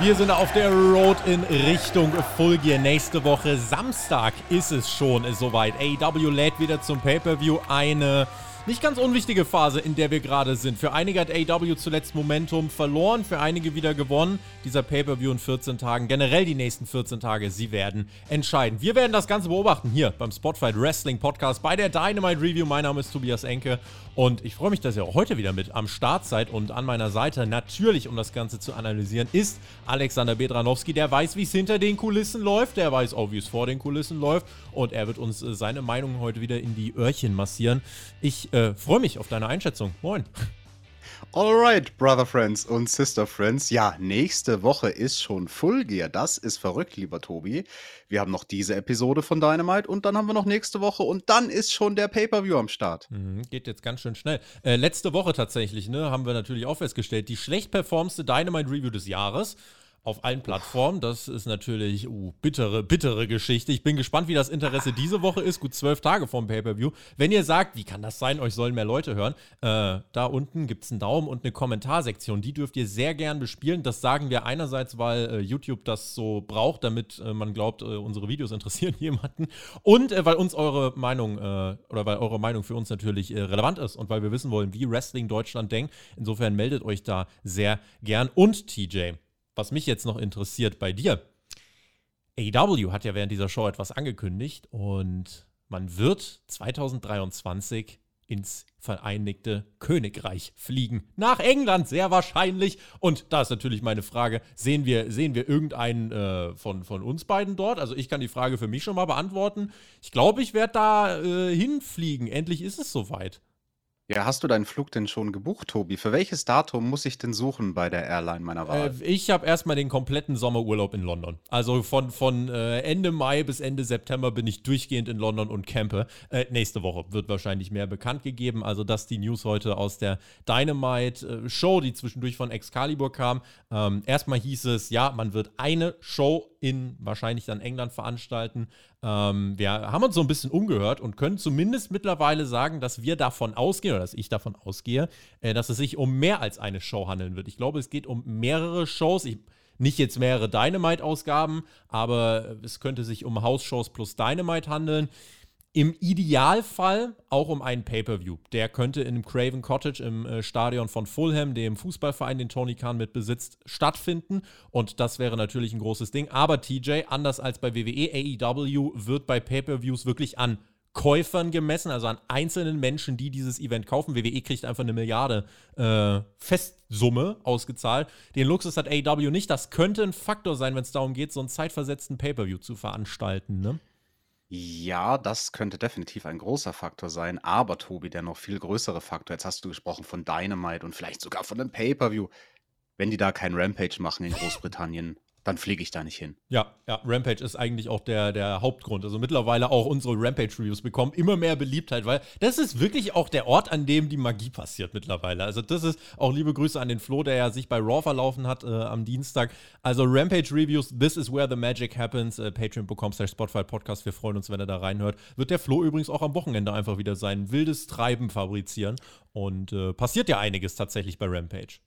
Wir sind auf der Road in Richtung Full Gear. Nächste Woche Samstag ist es schon soweit. AEW lädt wieder zum Pay-Per-View eine nicht ganz unwichtige Phase, in der wir gerade sind. Für einige hat AEW zuletzt Momentum verloren, für einige wieder gewonnen. Dieser Pay-Per-View in 14 Tagen, generell die nächsten 14 Tage, sie werden entscheiden. Wir werden das Ganze beobachten hier beim Spotfight Wrestling Podcast bei der Dynamite Review. Mein Name ist Tobias Enke und ich freue mich, dass ihr auch heute wieder mit am Start seid. Und an meiner Seite natürlich, um das Ganze zu analysieren, ist Alexander Bedranowski. Der weiß, wie es hinter den Kulissen läuft, der weiß auch, wie es vor den Kulissen läuft und er wird uns äh, seine Meinung heute wieder in die Öhrchen massieren. Ich äh, freue mich auf deine Einschätzung. Moin. Alright, Brother Friends und Sister Friends. Ja, nächste Woche ist schon Full Gear. Das ist verrückt, lieber Tobi. Wir haben noch diese Episode von Dynamite und dann haben wir noch nächste Woche und dann ist schon der Pay-Per-View am Start. Mhm, geht jetzt ganz schön schnell. Äh, letzte Woche tatsächlich, ne, haben wir natürlich auch festgestellt, die schlecht performste Dynamite Review des Jahres auf allen Plattformen. Das ist natürlich uh, bittere, bittere Geschichte. Ich bin gespannt, wie das Interesse diese Woche ist. Gut zwölf Tage vorm Pay-Per-View. Wenn ihr sagt, wie kann das sein, euch sollen mehr Leute hören, äh, da unten gibt es einen Daumen und eine Kommentarsektion. Die dürft ihr sehr gern bespielen. Das sagen wir einerseits, weil äh, YouTube das so braucht, damit äh, man glaubt, äh, unsere Videos interessieren jemanden. Und äh, weil uns eure Meinung äh, oder weil eure Meinung für uns natürlich relevant ist und weil wir wissen wollen, wie Wrestling Deutschland denkt. Insofern meldet euch da sehr gern. Und TJ, was mich jetzt noch interessiert bei dir. AEW hat ja während dieser Show etwas angekündigt und man wird 2023 ins Vereinigte Königreich fliegen. Nach England, sehr wahrscheinlich. Und da ist natürlich meine Frage: Sehen wir, sehen wir irgendeinen äh, von, von uns beiden dort? Also, ich kann die Frage für mich schon mal beantworten. Ich glaube, ich werde da äh, hinfliegen. Endlich ist es soweit. Ja, hast du deinen Flug denn schon gebucht, Tobi? Für welches Datum muss ich denn suchen bei der Airline meiner Wahl? Äh, ich habe erstmal den kompletten Sommerurlaub in London. Also von, von äh, Ende Mai bis Ende September bin ich durchgehend in London und campe. Äh, nächste Woche wird wahrscheinlich mehr bekannt gegeben. Also das die News heute aus der Dynamite-Show, die zwischendurch von Excalibur kam. Ähm, erstmal hieß es, ja, man wird eine Show in wahrscheinlich dann England veranstalten. Ähm, wir haben uns so ein bisschen umgehört und können zumindest mittlerweile sagen, dass wir davon ausgehen, oder dass ich davon ausgehe, äh, dass es sich um mehr als eine Show handeln wird. Ich glaube, es geht um mehrere Shows. Ich, nicht jetzt mehrere Dynamite-Ausgaben, aber es könnte sich um House-Shows plus Dynamite handeln. Im Idealfall auch um einen Pay-Per-View. Der könnte in Craven Cottage im äh, Stadion von Fulham, dem Fußballverein, den Tony Khan mit besitzt, stattfinden. Und das wäre natürlich ein großes Ding. Aber TJ, anders als bei WWE, AEW wird bei Pay-Per-Views wirklich an Käufern gemessen, also an einzelnen Menschen, die dieses Event kaufen. WWE kriegt einfach eine Milliarde äh, Festsumme ausgezahlt. Den Luxus hat AEW nicht. Das könnte ein Faktor sein, wenn es darum geht, so einen zeitversetzten Pay-Per-View zu veranstalten. Ne? Ja, das könnte definitiv ein großer Faktor sein, aber Tobi, der noch viel größere Faktor, jetzt hast du gesprochen von Dynamite und vielleicht sogar von einem Pay-Per-View. Wenn die da kein Rampage machen in Großbritannien, dann fliege ich da nicht hin. Ja, ja, Rampage ist eigentlich auch der, der Hauptgrund. Also mittlerweile auch unsere Rampage-Reviews bekommen immer mehr Beliebtheit, weil das ist wirklich auch der Ort, an dem die Magie passiert mittlerweile. Also das ist auch liebe Grüße an den Flo, der ja sich bei Raw verlaufen hat äh, am Dienstag. Also Rampage-Reviews, this is where the magic happens. Äh, Patreon.com slash Spotify Podcast. Wir freuen uns, wenn er da reinhört. Wird der Flo übrigens auch am Wochenende einfach wieder sein wildes Treiben fabrizieren. Und äh, passiert ja einiges tatsächlich bei Rampage.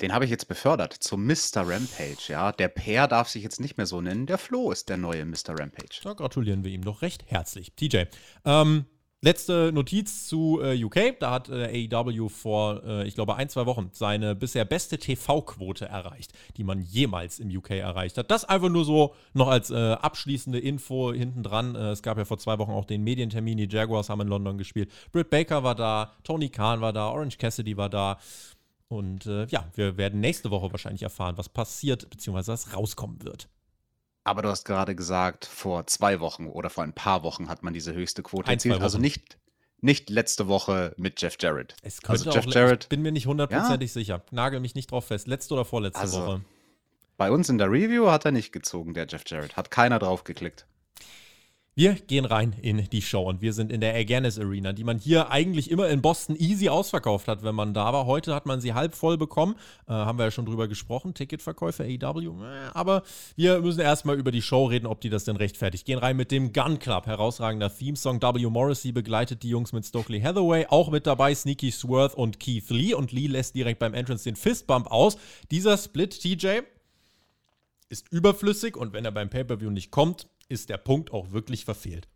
Den habe ich jetzt befördert zum Mr. Rampage, ja. Der Peer darf sich jetzt nicht mehr so nennen. Der Flo ist der neue Mr. Rampage. Da gratulieren wir ihm doch recht herzlich. TJ, ähm, Letzte Notiz zu äh, UK. Da hat äh, AEW vor, äh, ich glaube, ein, zwei Wochen seine bisher beste TV-Quote erreicht, die man jemals im UK erreicht hat. Das einfach nur so noch als äh, abschließende Info hinten dran. Äh, es gab ja vor zwei Wochen auch den Medientermin. Die Jaguars haben in London gespielt. Britt Baker war da, Tony Khan war da, Orange Cassidy war da. Und äh, ja, wir werden nächste Woche wahrscheinlich erfahren, was passiert, beziehungsweise was rauskommen wird. Aber du hast gerade gesagt, vor zwei Wochen oder vor ein paar Wochen hat man diese höchste Quote erzielt. Also nicht, nicht letzte Woche mit Jeff Jarrett. Es also Jeff Jarrett. Ich bin mir nicht hundertprozentig ja? sicher. Nagel mich nicht drauf fest. Letzte oder vorletzte also, Woche. Bei uns in der Review hat er nicht gezogen, der Jeff Jarrett. Hat keiner drauf geklickt. Wir gehen rein in die Show und wir sind in der Aganis Arena, die man hier eigentlich immer in Boston easy ausverkauft hat, wenn man da war. Heute hat man sie halb voll bekommen. Äh, haben wir ja schon drüber gesprochen. Ticketverkäufe AEW. Äh, aber wir müssen erstmal über die Show reden, ob die das denn rechtfertigt. Gehen rein mit dem Gun Club. Herausragender Theme-Song. W. Morrissey begleitet die Jungs mit Stokely Hathaway. Auch mit dabei Sneaky Sworth und Keith Lee. Und Lee lässt direkt beim Entrance den Fistbump aus. Dieser Split, TJ, ist überflüssig und wenn er beim Pay-Per-View nicht kommt, ist der Punkt auch wirklich verfehlt.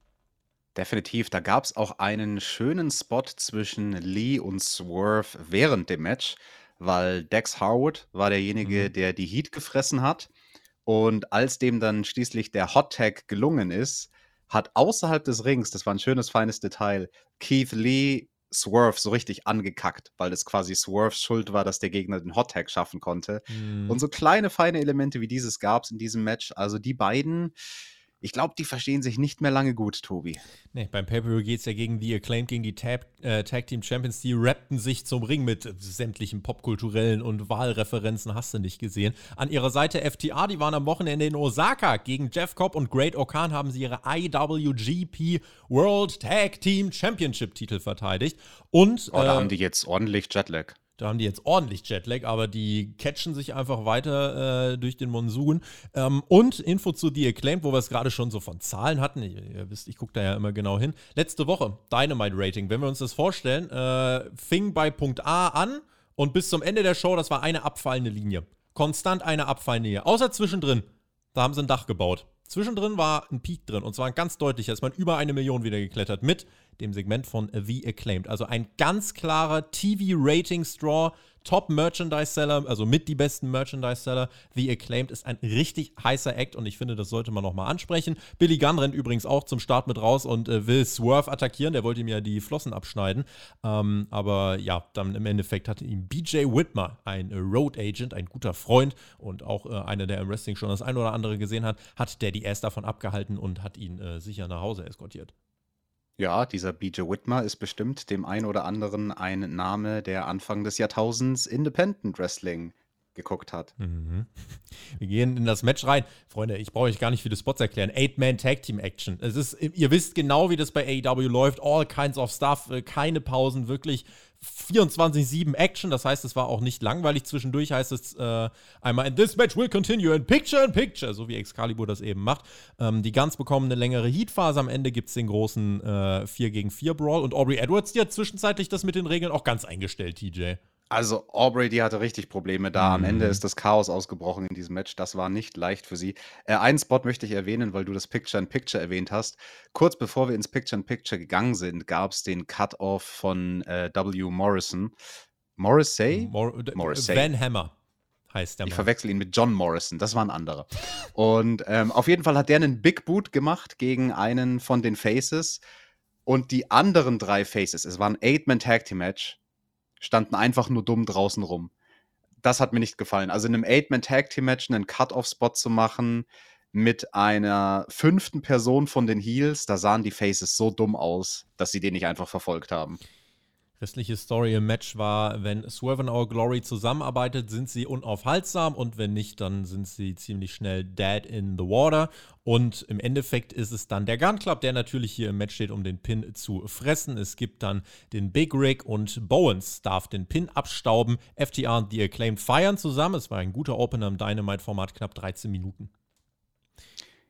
Definitiv. Da gab es auch einen schönen Spot zwischen Lee und Swerve während dem Match, weil Dex Harwood war derjenige, mhm. der die Heat gefressen hat. Und als dem dann schließlich der Hot Tag gelungen ist, hat außerhalb des Rings, das war ein schönes, feines Detail, Keith Lee Swerve so richtig angekackt, weil es quasi Swerves Schuld war, dass der Gegner den Hot Tag schaffen konnte. Mhm. Und so kleine, feine Elemente wie dieses gab es in diesem Match. Also die beiden, ich glaube, die verstehen sich nicht mehr lange gut, Tobi. Nee, beim Pay-Per-View geht es ja gegen die Acclaimed, gegen die Tag, äh, Tag Team Champions. Die rappten sich zum Ring mit sämtlichen popkulturellen und Wahlreferenzen, hast du nicht gesehen. An ihrer Seite FTA, die waren am Wochenende in Osaka. Gegen Jeff Cobb und Great Okan haben sie ihre IWGP World Tag Team Championship Titel verteidigt. Und. Oh, da äh, haben die jetzt ordentlich Jetlag. Da haben die jetzt ordentlich Jetlag, aber die catchen sich einfach weiter äh, durch den Monsun. Ähm, und Info zu The Acclaimed, wo wir es gerade schon so von Zahlen hatten. Ihr, ihr wisst, ich gucke da ja immer genau hin. Letzte Woche, Dynamite Rating. Wenn wir uns das vorstellen, äh, fing bei Punkt A an und bis zum Ende der Show, das war eine abfallende Linie. Konstant eine abfallende Linie. Außer zwischendrin. Da haben sie ein Dach gebaut. Zwischendrin war ein Peak drin und zwar ein ganz deutlicher. Ist man über eine Million wieder geklettert mit dem Segment von The Acclaimed. Also ein ganz klarer TV-Rating-Straw, Top-Merchandise-Seller, also mit die besten Merchandise-Seller. The Acclaimed ist ein richtig heißer Act und ich finde, das sollte man nochmal ansprechen. Billy Gunn rennt übrigens auch zum Start mit raus und äh, will Swerve attackieren. Der wollte ihm ja die Flossen abschneiden. Ähm, aber ja, dann im Endeffekt hatte ihm BJ Whitmer, ein Road Agent, ein guter Freund und auch äh, einer, der im Wrestling schon das ein oder andere gesehen hat, hat Daddy Ass davon abgehalten und hat ihn äh, sicher nach Hause eskortiert. Ja, dieser BJ Whitmer ist bestimmt dem einen oder anderen ein Name, der Anfang des Jahrtausends Independent Wrestling geguckt hat. Mhm. Wir gehen in das Match rein. Freunde, ich brauche euch gar nicht viele Spots erklären. Eight-Man Tag Team Action. Es ist, ihr wisst genau, wie das bei AEW läuft. All kinds of stuff, äh, keine Pausen, wirklich 24-7 Action, das heißt, es war auch nicht langweilig. Zwischendurch heißt es äh, einmal, in this match will continue in picture in picture, so wie Excalibur das eben macht. Ähm, die Guns bekommen längere Heatphase. Am Ende gibt es den großen äh, 4 gegen 4 Brawl. Und Aubrey Edwards, die hat zwischenzeitlich das mit den Regeln auch ganz eingestellt, TJ. Also Aubrey, die hatte richtig Probleme da. Am Ende mhm. ist das Chaos ausgebrochen in diesem Match. Das war nicht leicht für sie. Äh, einen Spot möchte ich erwähnen, weil du das Picture-in-Picture erwähnt hast. Kurz bevor wir ins Picture-in-Picture gegangen sind, gab es den Cut-Off von äh, W. Morrison. Morrissey? Mor Morrissey. Van Hammer heißt der Mann. Ich verwechsel ihn mit John Morrison, das war ein anderer. Und ähm, auf jeden Fall hat der einen Big Boot gemacht gegen einen von den Faces. Und die anderen drei Faces, es war ein Eight-Man-Tag-Team-Match, standen einfach nur dumm draußen rum. Das hat mir nicht gefallen. Also in einem Eight-Man-Tag-Team-Match einen Cut-Off-Spot zu machen mit einer fünften Person von den Heels, da sahen die Faces so dumm aus, dass sie den nicht einfach verfolgt haben. Restliche Story im Match war, wenn Swerve and Our Glory zusammenarbeitet, sind sie unaufhaltsam und wenn nicht, dann sind sie ziemlich schnell dead in the water. Und im Endeffekt ist es dann der Gun Club, der natürlich hier im Match steht, um den Pin zu fressen. Es gibt dann den Big Rig und Bowens darf den Pin abstauben. FTR und The Acclaimed feiern zusammen. Es war ein guter Opener im Dynamite-Format, knapp 13 Minuten.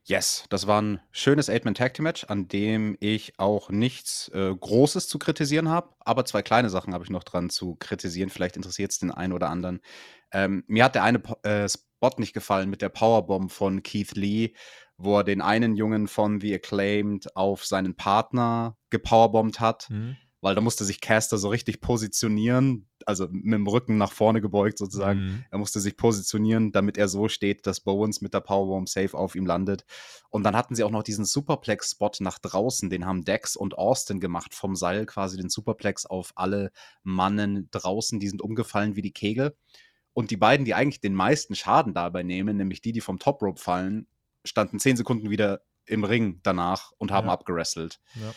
Yes, das war ein schönes Eight-Man-Tag-Team-Match, an dem ich auch nichts äh, Großes zu kritisieren habe, aber zwei kleine Sachen habe ich noch dran zu kritisieren. Vielleicht interessiert es den einen oder anderen. Ähm, mir hat der eine äh, Spot nicht gefallen mit der Powerbomb von Keith Lee, wo er den einen Jungen von The Acclaimed auf seinen Partner gepowerbombt hat. Mhm weil da musste sich Caster so richtig positionieren, also mit dem Rücken nach vorne gebeugt sozusagen. Mhm. Er musste sich positionieren, damit er so steht, dass Bowens mit der Powerbomb safe auf ihm landet. Und dann hatten sie auch noch diesen Superplex-Spot nach draußen, den haben Dex und Austin gemacht, vom Seil quasi den Superplex auf alle Mannen draußen, die sind umgefallen wie die Kegel. Und die beiden, die eigentlich den meisten Schaden dabei nehmen, nämlich die, die vom Top Rope fallen, standen zehn Sekunden wieder im Ring danach und haben ja. abgerestelt. Ja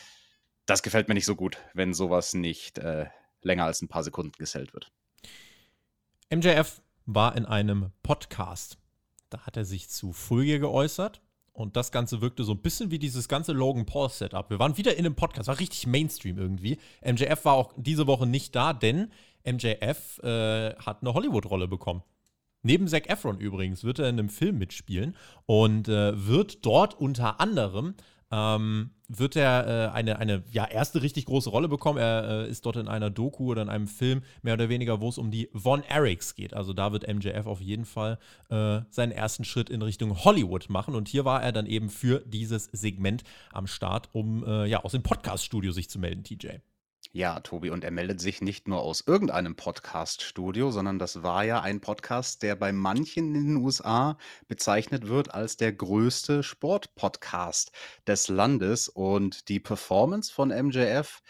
das gefällt mir nicht so gut, wenn sowas nicht äh, länger als ein paar Sekunden gesellt wird. MJF war in einem Podcast. Da hat er sich zu Fulge geäußert Und das Ganze wirkte so ein bisschen wie dieses ganze Logan Paul Setup. Wir waren wieder in einem Podcast, war richtig Mainstream irgendwie. MJF war auch diese Woche nicht da, denn MJF äh, hat eine Hollywood-Rolle bekommen. Neben Zac Efron übrigens wird er in einem Film mitspielen und äh, wird dort unter anderem ähm, wird er äh, eine, eine ja, erste richtig große Rolle bekommen. Er äh, ist dort in einer Doku oder in einem Film, mehr oder weniger, wo es um die Von Erics geht. Also da wird MJF auf jeden Fall äh, seinen ersten Schritt in Richtung Hollywood machen. Und hier war er dann eben für dieses Segment am Start, um äh, ja aus dem Podcast-Studio sich zu melden, TJ. Ja, Tobi, und er meldet sich nicht nur aus irgendeinem Podcast-Studio, sondern das war ja ein Podcast, der bei manchen in den USA bezeichnet wird als der größte Sportpodcast des Landes. Und die Performance von MJF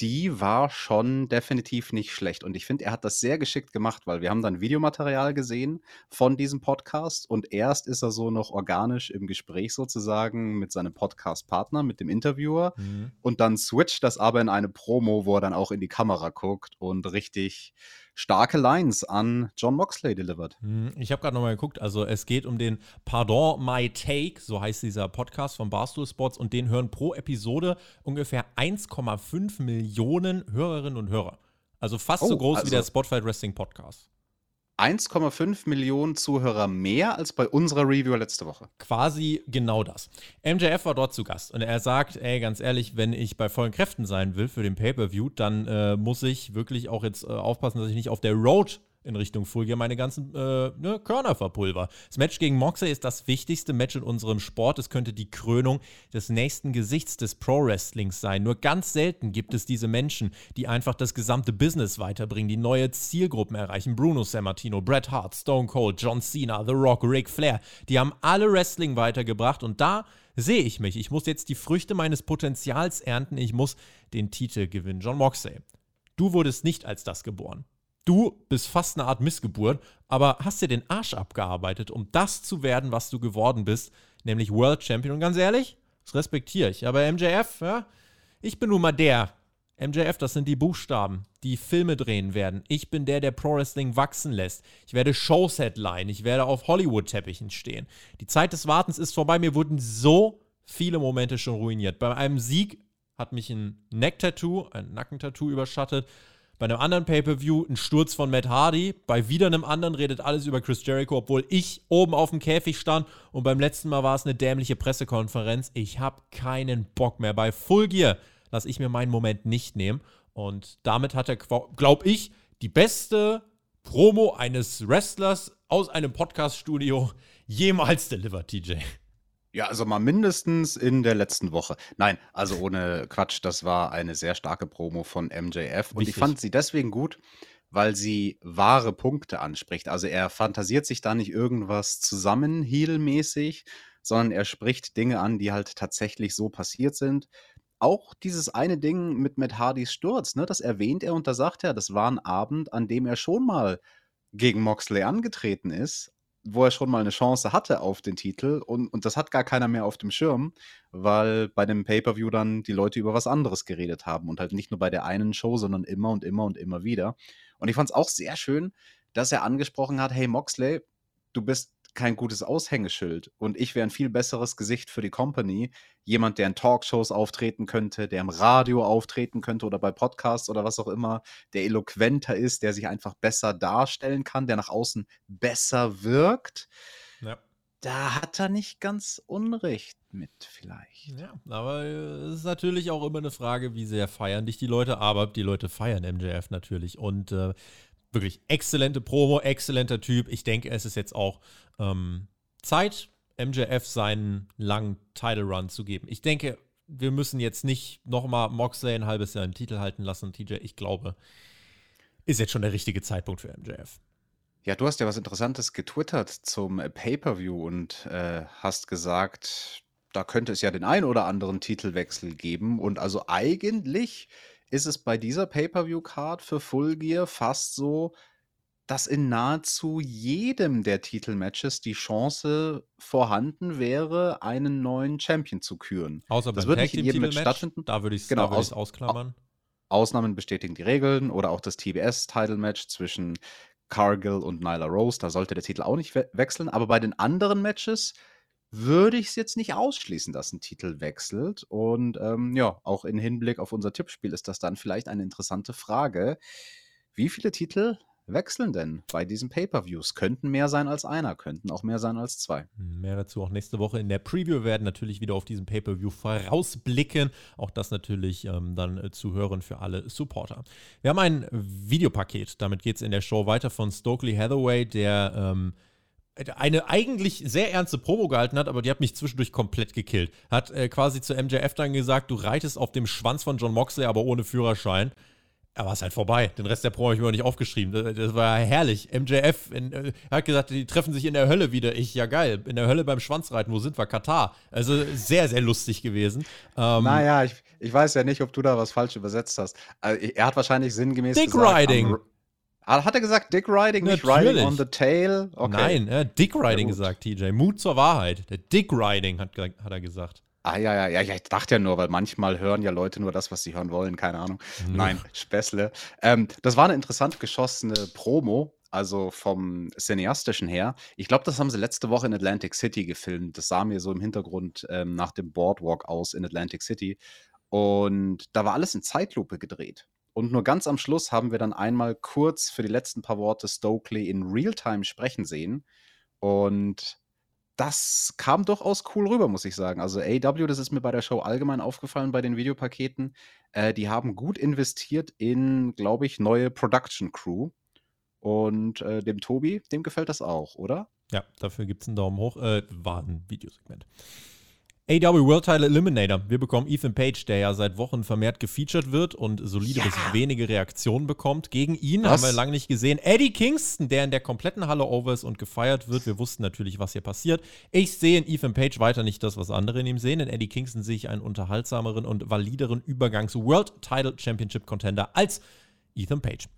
die war schon definitiv nicht schlecht. Und ich finde, er hat das sehr geschickt gemacht, weil wir haben dann Videomaterial gesehen von diesem Podcast und erst ist er so noch organisch im Gespräch sozusagen mit seinem Podcast-Partner, mit dem Interviewer mhm. und dann switcht das aber in eine Promo, wo er dann auch in die Kamera guckt und richtig starke Lines an John Moxley delivered. Hm, ich habe gerade nochmal geguckt, also es geht um den Pardon My Take, so heißt dieser Podcast von Barstool Sports und den hören pro Episode ungefähr 1,5 Millionen Hörerinnen und Hörer. Also fast oh, so groß also wie der Spotify Wrestling Podcast. 1,5 Millionen Zuhörer mehr als bei unserer Review letzte Woche. Quasi genau das. MJF war dort zu Gast und er sagt, ey, ganz ehrlich, wenn ich bei vollen Kräften sein will für den Pay-Per-View, dann äh, muss ich wirklich auch jetzt äh, aufpassen, dass ich nicht auf der Road in Richtung Full meine ganzen äh, ne, Körner verpulver. Das Match gegen Moxley ist das wichtigste Match in unserem Sport. Es könnte die Krönung des nächsten Gesichts des Pro-Wrestlings sein. Nur ganz selten gibt es diese Menschen, die einfach das gesamte Business weiterbringen, die neue Zielgruppen erreichen. Bruno Sammartino, Bret Hart, Stone Cold, John Cena, The Rock, Ric Flair. Die haben alle Wrestling weitergebracht und da sehe ich mich. Ich muss jetzt die Früchte meines Potenzials ernten. Ich muss den Titel gewinnen. John Moxley. Du wurdest nicht als das geboren. Du bist fast eine Art Missgeburt, aber hast dir den Arsch abgearbeitet, um das zu werden, was du geworden bist, nämlich World Champion. Und ganz ehrlich, das respektiere ich. Aber MJF, ja, ich bin nun mal der. MJF, das sind die Buchstaben, die Filme drehen werden. Ich bin der, der Pro Wrestling wachsen lässt. Ich werde Shows headline. Ich werde auf Hollywood-Teppichen stehen. Die Zeit des Wartens ist vorbei. Mir wurden so viele Momente schon ruiniert. Bei einem Sieg hat mich ein Neck-Tattoo, ein Nackentattoo überschattet. Bei einem anderen Pay-Per-View ein Sturz von Matt Hardy. Bei wieder einem anderen redet alles über Chris Jericho, obwohl ich oben auf dem Käfig stand. Und beim letzten Mal war es eine dämliche Pressekonferenz. Ich habe keinen Bock mehr. Bei Full Gear lasse ich mir meinen Moment nicht nehmen. Und damit hat er, glaube ich, die beste Promo eines Wrestlers aus einem Podcast-Studio jemals delivered, TJ. Ja, also mal mindestens in der letzten Woche. Nein, also ohne Quatsch, das war eine sehr starke Promo von MJF und ich fand sie deswegen gut, weil sie wahre Punkte anspricht. Also er fantasiert sich da nicht irgendwas zusammen, Heel-mäßig, sondern er spricht Dinge an, die halt tatsächlich so passiert sind. Auch dieses eine Ding mit Matt Hardys Sturz, ne, das erwähnt er und da sagt er, das war ein Abend, an dem er schon mal gegen Moxley angetreten ist, wo er schon mal eine Chance hatte auf den Titel und, und das hat gar keiner mehr auf dem Schirm, weil bei dem Pay-per-view dann die Leute über was anderes geredet haben und halt nicht nur bei der einen Show, sondern immer und immer und immer wieder. Und ich fand es auch sehr schön, dass er angesprochen hat, hey Moxley, du bist kein gutes Aushängeschild. Und ich wäre ein viel besseres Gesicht für die Company. Jemand, der in Talkshows auftreten könnte, der im Radio auftreten könnte oder bei Podcasts oder was auch immer, der eloquenter ist, der sich einfach besser darstellen kann, der nach außen besser wirkt. Ja. Da hat er nicht ganz Unrecht mit, vielleicht. Ja, aber es ist natürlich auch immer eine Frage, wie sehr feiern dich die Leute, aber die Leute feiern MJF natürlich. Und äh, wirklich exzellente Promo, exzellenter Typ. Ich denke, es ist jetzt auch ähm, Zeit, MJF seinen langen Title Run zu geben. Ich denke, wir müssen jetzt nicht nochmal Moxley ein halbes Jahr im Titel halten lassen, TJ. Ich glaube, ist jetzt schon der richtige Zeitpunkt für MJF. Ja, du hast ja was Interessantes getwittert zum Pay-Per-View und äh, hast gesagt, da könnte es ja den ein oder anderen Titelwechsel geben. Und also eigentlich ist es bei dieser Pay-Per-View-Card für Full Gear fast so, dass in nahezu jedem der Titelmatches die Chance vorhanden wäre, einen neuen Champion zu küren. Außer das wird nicht in jedem Match stattfinden. Da würde ich es genau, aus, ausklammern. Ausnahmen bestätigen die Regeln oder auch das TBS-Title-Match zwischen Cargill und Nyla Rose. Da sollte der Titel auch nicht we wechseln. Aber bei den anderen Matches würde ich es jetzt nicht ausschließen, dass ein Titel wechselt. Und ähm, ja, auch in Hinblick auf unser Tippspiel ist das dann vielleicht eine interessante Frage. Wie viele Titel wechseln denn bei diesen Pay-per-Views? Könnten mehr sein als einer, könnten auch mehr sein als zwei. Mehr dazu auch nächste Woche in der Preview. Werden natürlich wieder auf diesen Pay-per-View vorausblicken. Auch das natürlich ähm, dann äh, zu hören für alle Supporter. Wir haben ein Videopaket. Damit geht es in der Show weiter von Stokely Hathaway, der ähm, eine eigentlich sehr ernste Promo gehalten hat, aber die hat mich zwischendurch komplett gekillt. Hat äh, quasi zu MJF dann gesagt, du reitest auf dem Schwanz von John Moxley, aber ohne Führerschein. Er war es halt vorbei. Den Rest der Promo habe ich mir nicht aufgeschrieben. Das, das war herrlich. MJF in, äh, hat gesagt, die treffen sich in der Hölle wieder. Ich, ja geil. In der Hölle beim Schwanzreiten. Wo sind wir? Katar. Also sehr, sehr lustig gewesen. Ähm, naja, ich, ich weiß ja nicht, ob du da was falsch übersetzt hast. Also, er hat wahrscheinlich sinngemäß Dick gesagt, Riding. Ah, hat er gesagt Dick Riding, nicht Riding on the Tail? Okay. Nein, er hat Dick Riding gesagt, TJ. Mut zur Wahrheit. Der Dick Riding hat, hat er gesagt. Ah, ja, ja, ja, ich dachte ja nur, weil manchmal hören ja Leute nur das, was sie hören wollen, keine Ahnung. Mhm. Nein, Späßle. Ähm, das war eine interessant geschossene Promo, also vom Cineastischen her. Ich glaube, das haben sie letzte Woche in Atlantic City gefilmt. Das sah mir so im Hintergrund ähm, nach dem Boardwalk aus in Atlantic City. Und da war alles in Zeitlupe gedreht. Und nur ganz am Schluss haben wir dann einmal kurz für die letzten paar Worte Stokely in Realtime sprechen sehen. Und das kam durchaus cool rüber, muss ich sagen. Also AW, das ist mir bei der Show allgemein aufgefallen bei den Videopaketen. Äh, die haben gut investiert in, glaube ich, neue Production Crew. Und äh, dem Tobi, dem gefällt das auch, oder? Ja, dafür gibt es einen Daumen hoch. Äh, war ein Videosegment. AW World Title Eliminator. Wir bekommen Ethan Page, der ja seit Wochen vermehrt gefeatured wird und solide ja. bis wenige Reaktionen bekommt. Gegen ihn was? haben wir lange nicht gesehen. Eddie Kingston, der in der kompletten Halle over ist und gefeiert wird. Wir wussten natürlich, was hier passiert. Ich sehe in Ethan Page weiter nicht das, was andere in ihm sehen. In Eddie Kingston sehe ich einen unterhaltsameren und valideren Übergangs World Title Championship Contender als Ethan Page.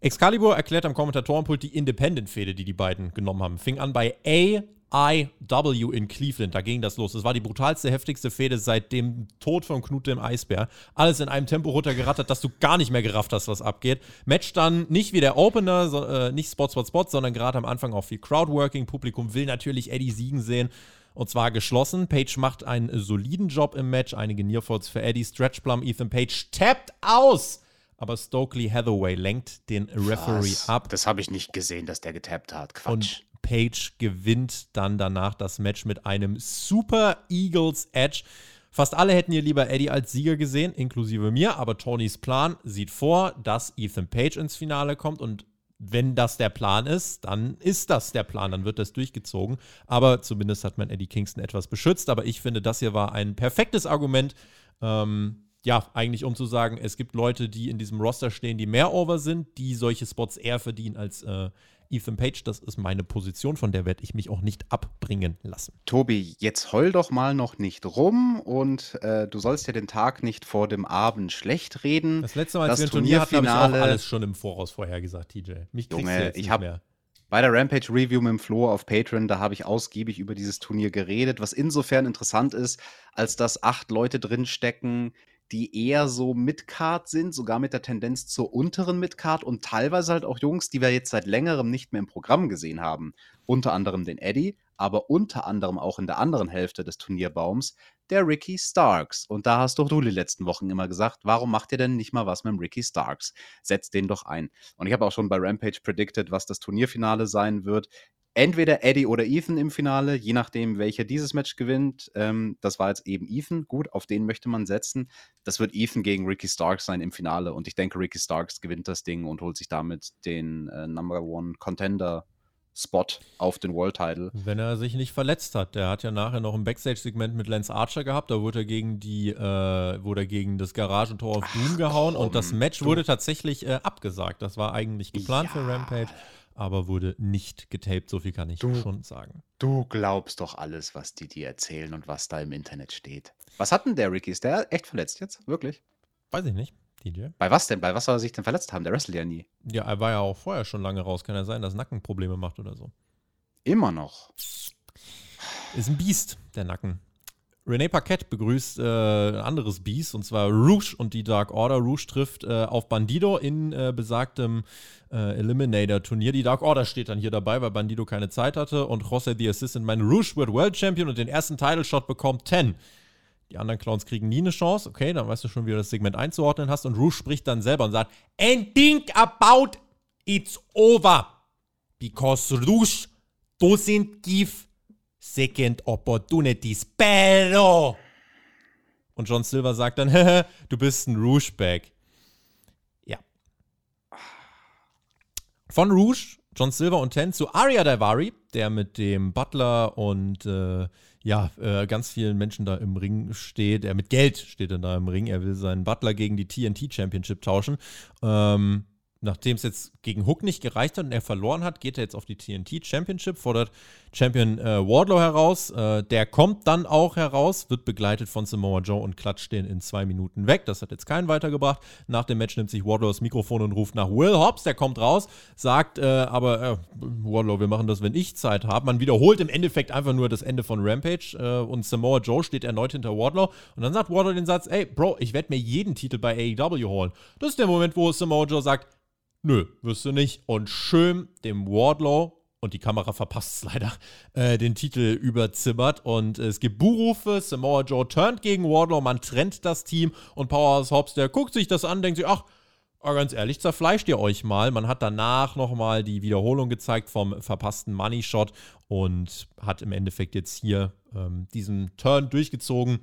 Excalibur erklärt am Kommentatorenpult die Independent-Fehde, die die beiden genommen haben. Fing an bei A IW in Cleveland. Da ging das los. Das war die brutalste, heftigste Fehde seit dem Tod von Knut dem Eisbär. Alles in einem Tempo runtergerattert, dass du gar nicht mehr gerafft hast, was abgeht. Match dann nicht wie der Opener, so, äh, nicht Spot, Spot, Spot, sondern gerade am Anfang auch viel Crowdworking. Publikum will natürlich Eddie siegen sehen. Und zwar geschlossen. Page macht einen soliden Job im Match. Einige Nearfalls für Eddie. Stretch Plum, Ethan Page tappt aus aber Stokely Hathaway lenkt den Referee Was? ab. Das habe ich nicht gesehen, dass der getappt hat. Quatsch. Und Page gewinnt dann danach das Match mit einem Super Eagles Edge. Fast alle hätten hier lieber Eddie als Sieger gesehen, inklusive mir, aber Tonys Plan sieht vor, dass Ethan Page ins Finale kommt und wenn das der Plan ist, dann ist das der Plan, dann wird das durchgezogen. Aber zumindest hat man Eddie Kingston etwas beschützt. Aber ich finde, das hier war ein perfektes Argument. Ähm, ja, eigentlich um zu sagen, es gibt Leute, die in diesem Roster stehen, die mehr over sind, die solche Spots eher verdienen als äh, Ethan Page. Das ist meine Position, von der werde ich mich auch nicht abbringen lassen. Tobi, jetzt heul doch mal noch nicht rum und äh, du sollst ja den Tag nicht vor dem Abend schlecht reden. Das letzte Mal, als das wir ein Turnier hatten, habe ich auch alles schon im Voraus vorher gesagt, TJ. Mich kriegst Junge, du jetzt ich nicht mehr. Bei der Rampage Review mit dem Flo auf Patreon, da habe ich ausgiebig über dieses Turnier geredet, was insofern interessant ist, als dass acht Leute drinstecken, die eher so Midcard sind, sogar mit der Tendenz zur unteren Midcard und teilweise halt auch Jungs, die wir jetzt seit längerem nicht mehr im Programm gesehen haben. Unter anderem den Eddie, aber unter anderem auch in der anderen Hälfte des Turnierbaums der Ricky Starks. Und da hast doch du die letzten Wochen immer gesagt, warum macht ihr denn nicht mal was mit dem Ricky Starks? Setzt den doch ein. Und ich habe auch schon bei Rampage predicted, was das Turnierfinale sein wird entweder Eddie oder Ethan im Finale, je nachdem, welcher dieses Match gewinnt. Ähm, das war jetzt eben Ethan. Gut, auf den möchte man setzen. Das wird Ethan gegen Ricky Starks sein im Finale. Und ich denke, Ricky Starks gewinnt das Ding und holt sich damit den äh, Number One Contender. Spot auf den World Title. Wenn er sich nicht verletzt hat. Der hat ja nachher noch ein Backstage-Segment mit Lance Archer gehabt. Da wurde er gegen die, äh, wurde er gegen das Garagentor auf Doom gehauen komm, und das Match du. wurde tatsächlich äh, abgesagt. Das war eigentlich geplant ja. für Rampage aber wurde nicht getaped, so viel kann ich du, schon sagen. Du glaubst doch alles, was die dir erzählen und was da im Internet steht. Was hat denn der Ricky? Ist der echt verletzt jetzt? Wirklich? Weiß ich nicht. DJ. Bei was denn? Bei was soll er sich denn verletzt haben? Der wrestelt ja nie. Ja, er war ja auch vorher schon lange raus. Kann ja sein, dass Nackenprobleme macht oder so. Immer noch. Ist ein Biest, der Nacken. René Paquette begrüßt äh, ein anderes Biest, und zwar Rouge und die Dark Order. Rouge trifft äh, auf Bandido in äh, besagtem äh, Eliminator-Turnier. Die Dark Order steht dann hier dabei, weil Bandido keine Zeit hatte. Und Jose the Assistant meint, Rouge wird World Champion und den ersten Title-Shot bekommt 10. Die anderen Clowns kriegen nie eine Chance. Okay, dann weißt du schon, wie du das Segment einzuordnen hast. Und Rouge spricht dann selber und sagt, And think about it's over. Because Rouge doesn't give second opportunities. Pero. Und John Silver sagt dann, du bist ein Rouge-Bag. Ja. Von Rouge, John Silver und Ten zu Aria Daivari, der mit dem Butler und äh, ja, äh, ganz vielen Menschen da im Ring steht. Er mit Geld steht dann da im Ring. Er will seinen Butler gegen die TNT Championship tauschen. Ähm, nachdem es jetzt gegen Hook nicht gereicht hat und er verloren hat, geht er jetzt auf die TNT Championship, fordert Champion äh, Wardlow heraus. Äh, der kommt dann auch heraus, wird begleitet von Samoa Joe und klatscht den in zwei Minuten weg. Das hat jetzt keinen weitergebracht. Nach dem Match nimmt sich Wardlow das Mikrofon und ruft nach Will Hobbs. Der kommt raus, sagt äh, aber, äh, Wardlow, wir machen das, wenn ich Zeit habe. Man wiederholt im Endeffekt einfach nur das Ende von Rampage äh, und Samoa Joe steht erneut hinter Wardlow. Und dann sagt Wardlow den Satz, ey, Bro, ich werde mir jeden Titel bei AEW holen. Das ist der Moment, wo Samoa Joe sagt, Nö, wirst du nicht. Und schön dem Wardlow, und die Kamera verpasst es leider, äh, den Titel überzimmert. Und äh, es gibt Buhrufe, Samoa Joe turnt gegen Wardlow, man trennt das Team und Powerhouse Hobbs, der guckt sich das an, denkt sich, ach, ganz ehrlich, zerfleischt ihr euch mal. Man hat danach nochmal die Wiederholung gezeigt vom verpassten Money Shot und hat im Endeffekt jetzt hier ähm, diesen Turn durchgezogen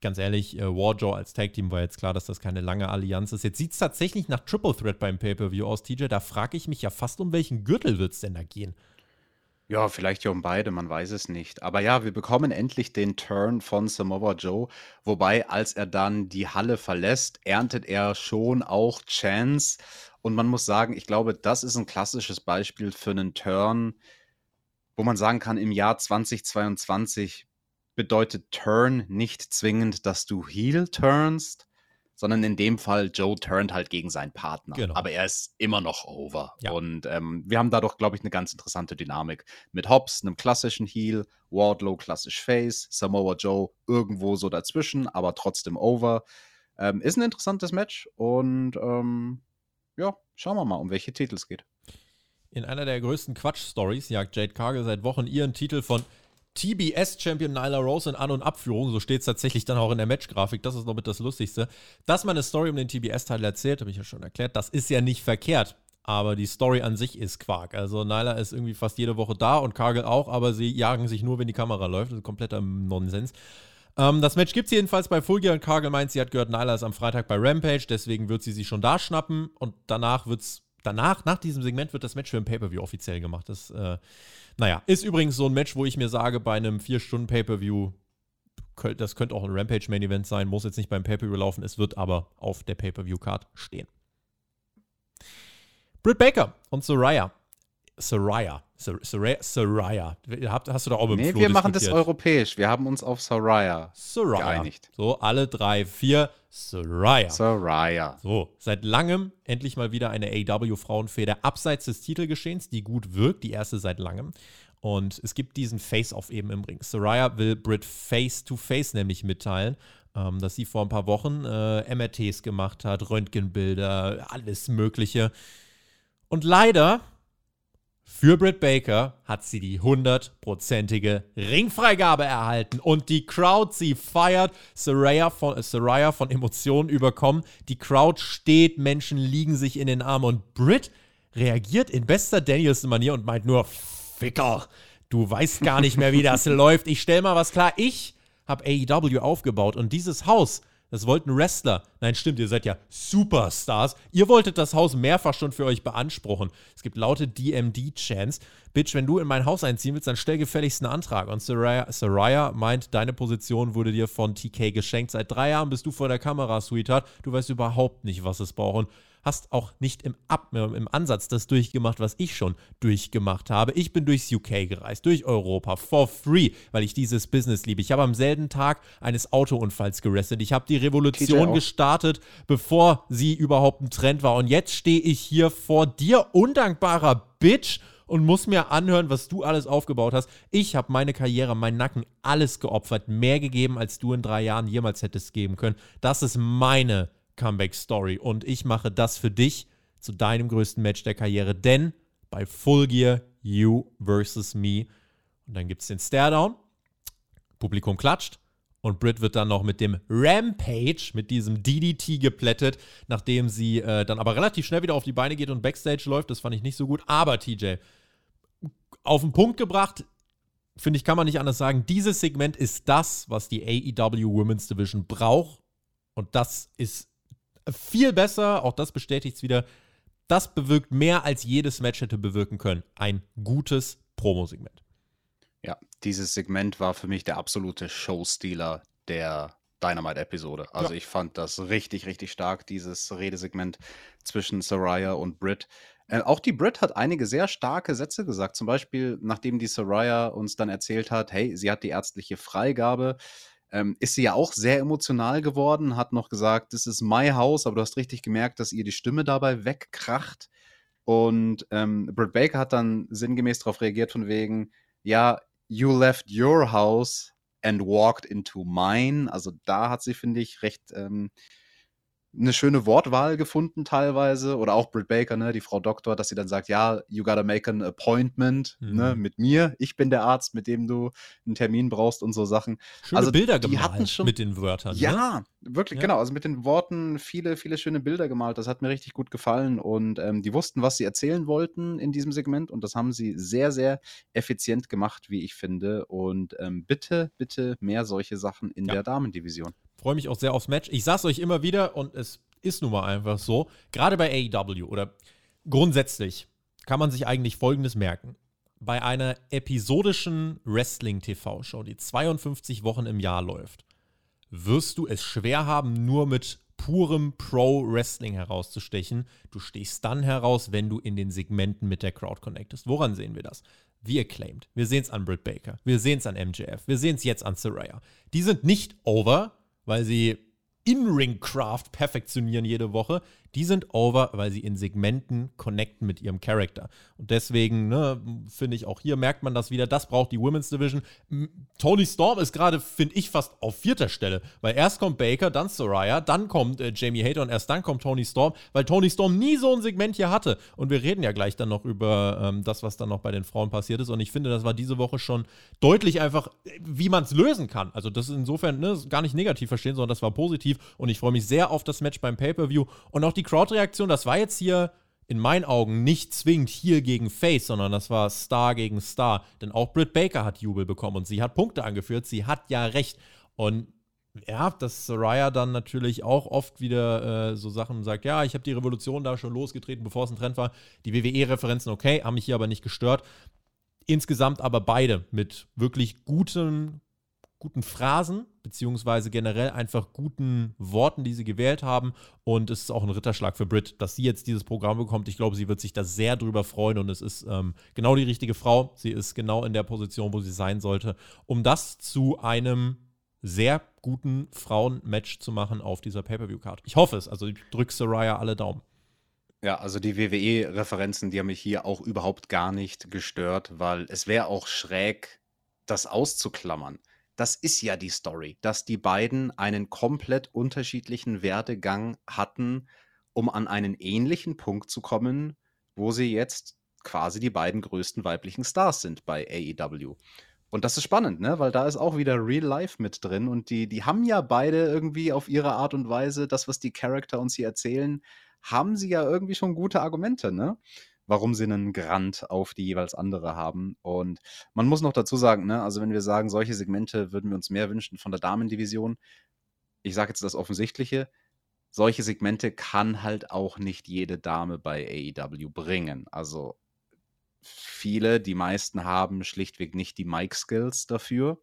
ganz ehrlich, äh, Warjaw als Tag Team war jetzt klar, dass das keine lange Allianz ist. Jetzt sieht es tatsächlich nach Triple Threat beim Pay-Per-View aus, TJ. Da frage ich mich ja fast, um welchen Gürtel wird es denn da gehen? Ja, vielleicht ja um beide, man weiß es nicht. Aber ja, wir bekommen endlich den Turn von Samoa Joe. Wobei, als er dann die Halle verlässt, erntet er schon auch Chance. Und man muss sagen, ich glaube, das ist ein klassisches Beispiel für einen Turn, wo man sagen kann, im Jahr 2022 bedeutet Turn nicht zwingend, dass du Heel turnst, sondern in dem Fall Joe turnt halt gegen seinen Partner. Genau. Aber er ist immer noch over. Ja. Und ähm, wir haben dadurch, glaube ich, eine ganz interessante Dynamik. Mit Hobbs, einem klassischen Heel, Wardlow klassisch Face, Samoa Joe irgendwo so dazwischen, aber trotzdem over. Ähm, ist ein interessantes Match und ähm, ja, schauen wir mal, um welche Titel es geht. In einer der größten Quatsch-Stories jagt Jade Cargill seit Wochen ihren Titel von TBS-Champion Nyla Rose in An- und Abführung, so steht es tatsächlich dann auch in der Matchgrafik, das ist noch mit das Lustigste. Dass man eine Story um den TBS-Teil erzählt, habe ich ja schon erklärt, das ist ja nicht verkehrt. Aber die Story an sich ist Quark. Also Nyla ist irgendwie fast jede Woche da und Cargill auch, aber sie jagen sich nur, wenn die Kamera läuft. Das ist kompletter Nonsens. Ähm, das Match gibt es jedenfalls bei Full Gear und Cargill meint, sie hat gehört, Nyla ist am Freitag bei Rampage, deswegen wird sie sich schon da schnappen und danach wird es danach, nach diesem Segment, wird das Match für ein Pay-Per-View offiziell gemacht. Das, äh, naja, ist übrigens so ein Match, wo ich mir sage, bei einem 4-Stunden-Pay-Per-View, das könnte auch ein Rampage-Main-Event sein, muss jetzt nicht beim Pay-Per-View laufen, es wird aber auf der Pay-Per-View-Card stehen. Britt Baker und Soraya Soraya. Soraya. Hast du da auch mit Nee, Flo wir machen das europäisch. Wir haben uns auf Soraya, Soraya geeinigt. So, alle drei, vier. Soraya. Soraya. So, seit langem endlich mal wieder eine AW-Frauenfeder abseits des Titelgeschehens, die gut wirkt. Die erste seit langem. Und es gibt diesen Face-Off eben im Ring. Soraya will Britt face-to-face -face nämlich mitteilen, ähm, dass sie vor ein paar Wochen äh, MRTs gemacht hat, Röntgenbilder, alles Mögliche. Und leider für Britt Baker hat sie die hundertprozentige Ringfreigabe erhalten und die Crowd, sie feiert, Saraya von, äh, Saraya von Emotionen überkommen. Die Crowd steht, Menschen liegen sich in den Armen und Britt reagiert in bester Danielson-Manier und meint nur, Ficker, du weißt gar nicht mehr, wie das läuft. Ich stell mal was klar, ich habe AEW aufgebaut und dieses Haus das wollten Wrestler. Nein, stimmt, ihr seid ja Superstars. Ihr wolltet das Haus mehrfach schon für euch beanspruchen. Es gibt laute DMD-Chants. Bitch, wenn du in mein Haus einziehen willst, dann stell gefälligst einen Antrag. Und Saraya, Saraya meint, deine Position wurde dir von TK geschenkt. Seit drei Jahren bist du vor der Kamera, Sweetheart. Du weißt überhaupt nicht, was es braucht. Hast auch nicht im, Ab im Ansatz das durchgemacht, was ich schon durchgemacht habe. Ich bin durchs UK gereist, durch Europa, for free, weil ich dieses Business liebe. Ich habe am selben Tag eines Autounfalls gerestet. Ich habe die Revolution gestartet, bevor sie überhaupt ein Trend war. Und jetzt stehe ich hier vor dir, undankbarer Bitch, und muss mir anhören, was du alles aufgebaut hast. Ich habe meine Karriere, meinen Nacken, alles geopfert, mehr gegeben, als du in drei Jahren jemals hättest geben können. Das ist meine Comeback-Story und ich mache das für dich zu deinem größten Match der Karriere, denn bei Full Gear, you versus me. Und dann gibt es den Stare-Down, Publikum klatscht und Britt wird dann noch mit dem Rampage, mit diesem DDT geplättet, nachdem sie äh, dann aber relativ schnell wieder auf die Beine geht und Backstage läuft. Das fand ich nicht so gut. Aber TJ, auf den Punkt gebracht, finde ich, kann man nicht anders sagen. Dieses Segment ist das, was die AEW Women's Division braucht. Und das ist viel besser. Auch das bestätigt es wieder. Das bewirkt mehr, als jedes Match hätte bewirken können. Ein gutes Promo-Segment. Ja, dieses Segment war für mich der absolute Showstealer der Dynamite-Episode. Also ja. ich fand das richtig, richtig stark, dieses Redesegment zwischen Saraya und Britt. Äh, auch die Britt hat einige sehr starke Sätze gesagt. Zum Beispiel, nachdem die Saraya uns dann erzählt hat, hey, sie hat die ärztliche Freigabe, ähm, ist sie ja auch sehr emotional geworden, hat noch gesagt, das ist my house, aber du hast richtig gemerkt, dass ihr die Stimme dabei wegkracht. Und ähm, Britt Baker hat dann sinngemäß darauf reagiert, von wegen, ja, You left your house and walked into mine. Also da hat sie, finde ich, recht ähm, eine schöne Wortwahl gefunden teilweise. Oder auch Britt Baker, ne, die Frau Doktor, dass sie dann sagt, ja, you gotta make an appointment ne, mhm. ne, mit mir. Ich bin der Arzt, mit dem du einen Termin brauchst und so Sachen. Schöne also Bilder die gemalt hatten schon, mit den Wörtern. Ne? Ja, ne? wirklich, ja. genau. Also mit den Worten viele, viele schöne Bilder gemalt. Das hat mir richtig gut gefallen. Und ähm, die wussten, was sie erzählen wollten in diesem Segment. Und das haben sie sehr, sehr effizient gemacht, wie ich finde. Und ähm, bitte, bitte mehr solche Sachen in ja. der Damendivision. Freue mich auch sehr aufs Match. Ich sag's euch immer wieder und es ist nun mal einfach so. Gerade bei AEW oder grundsätzlich kann man sich eigentlich Folgendes merken. Bei einer episodischen Wrestling-TV-Show, die 52 Wochen im Jahr läuft, wirst du es schwer haben, nur mit purem Pro-Wrestling herauszustechen. Du stehst dann heraus, wenn du in den Segmenten mit der Crowd connectest. Woran sehen wir das? Wie acclaimed. Wir sehen es an Britt Baker. Wir sehen es an MJF. Wir sehen es jetzt an Saraya. Die sind nicht over, weil sie In-Ring-Craft perfektionieren jede Woche die sind over, weil sie in Segmenten connecten mit ihrem Charakter. Und deswegen, ne, finde ich, auch hier merkt man das wieder. Das braucht die Women's Division. Tony Storm ist gerade, finde ich, fast auf vierter Stelle, weil erst kommt Baker, dann Soraya, dann kommt äh, Jamie Hater und erst dann kommt Tony Storm, weil Tony Storm nie so ein Segment hier hatte. Und wir reden ja gleich dann noch über ähm, das, was dann noch bei den Frauen passiert ist. Und ich finde, das war diese Woche schon deutlich einfach, wie man es lösen kann. Also, das ist insofern ne, gar nicht negativ verstehen, sondern das war positiv. Und ich freue mich sehr auf das Match beim Pay-Per-View. Und auch die die Crowd-Reaktion, das war jetzt hier in meinen Augen nicht zwingend hier gegen Face, sondern das war Star gegen Star. Denn auch Britt Baker hat Jubel bekommen und sie hat Punkte angeführt. Sie hat ja recht. Und ja, dass Soraya dann natürlich auch oft wieder äh, so Sachen sagt, ja, ich habe die Revolution da schon losgetreten, bevor es ein Trend war. Die WWE-Referenzen, okay, haben mich hier aber nicht gestört. Insgesamt aber beide mit wirklich gutem, guten Phrasen, beziehungsweise generell einfach guten Worten, die sie gewählt haben. Und es ist auch ein Ritterschlag für Brit, dass sie jetzt dieses Programm bekommt. Ich glaube, sie wird sich da sehr drüber freuen und es ist ähm, genau die richtige Frau. Sie ist genau in der Position, wo sie sein sollte, um das zu einem sehr guten Frauen-Match zu machen auf dieser Pay-Per-View-Card. Ich hoffe es. Also ich drücke Soraya alle Daumen. Ja, also die WWE-Referenzen, die haben mich hier auch überhaupt gar nicht gestört, weil es wäre auch schräg, das auszuklammern das ist ja die Story, dass die beiden einen komplett unterschiedlichen Werdegang hatten, um an einen ähnlichen Punkt zu kommen, wo sie jetzt quasi die beiden größten weiblichen Stars sind bei AEW. Und das ist spannend, ne? Weil da ist auch wieder Real Life mit drin und die, die haben ja beide irgendwie auf ihre Art und Weise, das, was die Charakter uns hier erzählen, haben sie ja irgendwie schon gute Argumente, ne? Warum sie einen Grant auf die jeweils andere haben. Und man muss noch dazu sagen, ne, also wenn wir sagen, solche Segmente würden wir uns mehr wünschen von der Damendivision, ich sage jetzt das Offensichtliche, solche Segmente kann halt auch nicht jede Dame bei AEW bringen. Also viele, die meisten haben schlichtweg nicht die Mic-Skills dafür.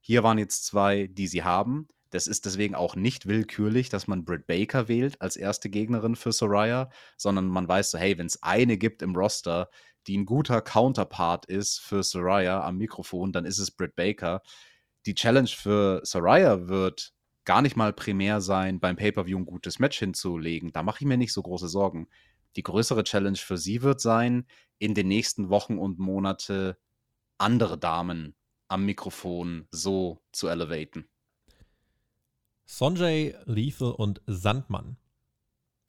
Hier waren jetzt zwei, die sie haben. Das ist deswegen auch nicht willkürlich, dass man Britt Baker wählt als erste Gegnerin für Soraya, sondern man weiß so, hey, wenn es eine gibt im Roster, die ein guter Counterpart ist für Soraya am Mikrofon, dann ist es Britt Baker. Die Challenge für Soraya wird gar nicht mal primär sein, beim Pay-Per-View ein gutes Match hinzulegen. Da mache ich mir nicht so große Sorgen. Die größere Challenge für sie wird sein, in den nächsten Wochen und Monate andere Damen am Mikrofon so zu elevaten. Sonjay, Lethal und Sandmann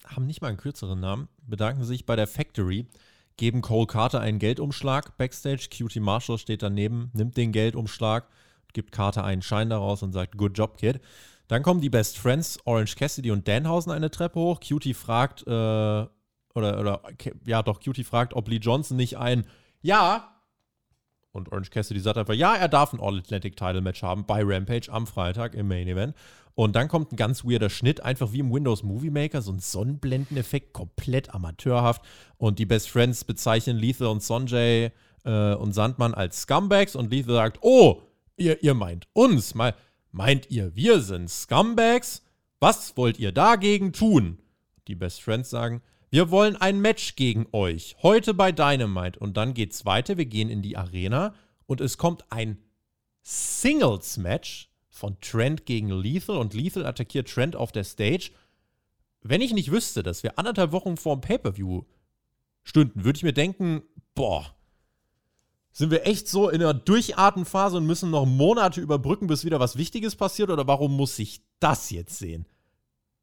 haben nicht mal einen kürzeren Namen, bedanken sich bei der Factory, geben Cole Carter einen Geldumschlag backstage. Cutie Marshall steht daneben, nimmt den Geldumschlag, gibt Carter einen Schein daraus und sagt: Good job, Kid. Dann kommen die Best Friends, Orange Cassidy und Danhausen eine Treppe hoch. Cutie fragt, äh, oder, oder, ja, doch, Cutie fragt, ob Lee Johnson nicht ein Ja. Und Orange Cassidy sagt einfach, ja, er darf ein All-Atlantic-Title-Match haben bei Rampage am Freitag im Main Event. Und dann kommt ein ganz weirder Schnitt, einfach wie im Windows Movie Maker, so ein Sonnenblendeneffekt, komplett amateurhaft. Und die Best Friends bezeichnen Lethal und Sonjay äh, und Sandmann als Scumbags. Und Lethal sagt, oh, ihr, ihr meint uns. Mal, meint ihr, wir sind Scumbags? Was wollt ihr dagegen tun? Die Best Friends sagen, wir wollen ein Match gegen euch. Heute bei Dynamite. Und dann geht's weiter. Wir gehen in die Arena und es kommt ein Singles-Match von Trent gegen Lethal und Lethal attackiert Trent auf der Stage. Wenn ich nicht wüsste, dass wir anderthalb Wochen vor dem Pay-Per-View stünden, würde ich mir denken, boah, sind wir echt so in einer Durchatmenphase und müssen noch Monate überbrücken, bis wieder was Wichtiges passiert? Oder warum muss ich das jetzt sehen?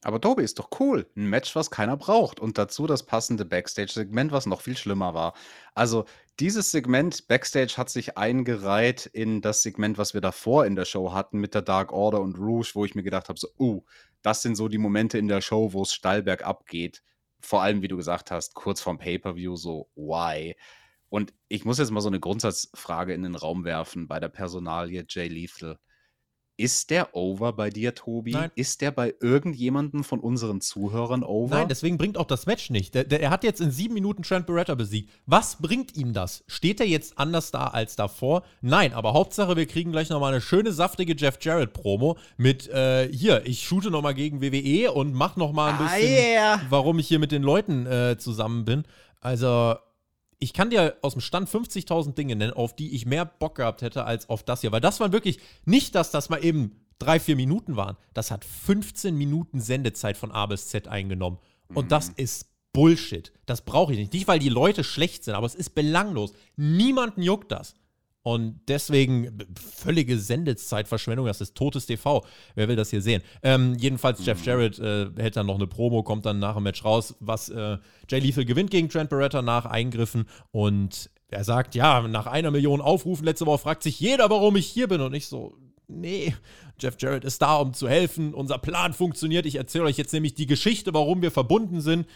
Aber Tobi ist doch cool. Ein Match, was keiner braucht. Und dazu das passende Backstage-Segment, was noch viel schlimmer war. Also, dieses Segment Backstage hat sich eingereiht in das Segment, was wir davor in der Show hatten mit der Dark Order und Rouge, wo ich mir gedacht habe: so, uh, das sind so die Momente in der Show, wo es steil bergab geht. Vor allem, wie du gesagt hast, kurz vorm Pay-Per-View, so, why? Und ich muss jetzt mal so eine Grundsatzfrage in den Raum werfen bei der Personalie Jay Lethal. Ist der over bei dir, Tobi? Nein. Ist der bei irgendjemandem von unseren Zuhörern over? Nein, deswegen bringt auch das Match nicht. Der, der, er hat jetzt in sieben Minuten Trent Beretta besiegt. Was bringt ihm das? Steht er jetzt anders da als davor? Nein, aber Hauptsache, wir kriegen gleich nochmal eine schöne, saftige Jeff Jarrett-Promo mit, äh, hier, ich shoote nochmal gegen WWE und mach nochmal ein Ah, bisschen, yeah. warum ich hier mit den Leuten äh, zusammen bin. Also, ich kann dir aus dem Stand 50.000 Dinge nennen, auf die ich mehr Bock gehabt hätte als auf das hier. Weil das waren wirklich nicht, dass das mal eben drei, vier Minuten waren. Das hat 15 Minuten Sendezeit von A bis Z eingenommen. Und das ist Bullshit. Das brauche ich nicht. Nicht, weil die Leute schlecht sind, aber es ist belanglos. Niemanden juckt das. Und deswegen völlige Sendezeitverschwendung, das ist totes TV. Wer will das hier sehen? Ähm, jedenfalls, Jeff Jarrett äh, hält dann noch eine Promo, kommt dann nach dem Match raus, was äh, Jay Lethal gewinnt gegen Trent Beretta nach Eingriffen. Und er sagt, ja, nach einer Million Aufrufen letzte Woche fragt sich jeder, warum ich hier bin. Und ich so, nee, Jeff Jarrett ist da, um zu helfen, unser Plan funktioniert, ich erzähle euch jetzt nämlich die Geschichte, warum wir verbunden sind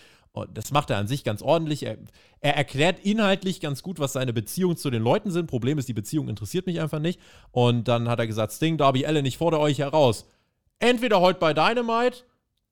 das macht er an sich ganz ordentlich. Er, er erklärt inhaltlich ganz gut, was seine Beziehungen zu den Leuten sind. Problem ist, die Beziehung interessiert mich einfach nicht. Und dann hat er gesagt: Sting, Darby Allen, ich fordere euch heraus. Entweder heute bei Dynamite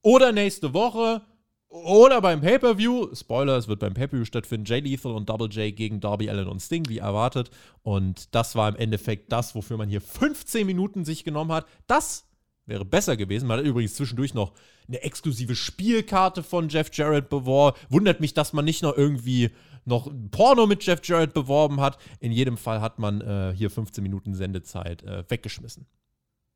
oder nächste Woche oder beim Pay-Per-View. Spoiler, es wird beim Pay-Per-View stattfinden. Jay Lethal und Double J gegen Darby Allen und Sting, wie erwartet. Und das war im Endeffekt das, wofür man hier 15 Minuten sich genommen hat. Das wäre besser gewesen. Man hat übrigens zwischendurch noch eine exklusive Spielkarte von Jeff Jarrett beworben. Wundert mich, dass man nicht noch irgendwie noch Porno mit Jeff Jarrett beworben hat. In jedem Fall hat man äh, hier 15 Minuten Sendezeit äh, weggeschmissen.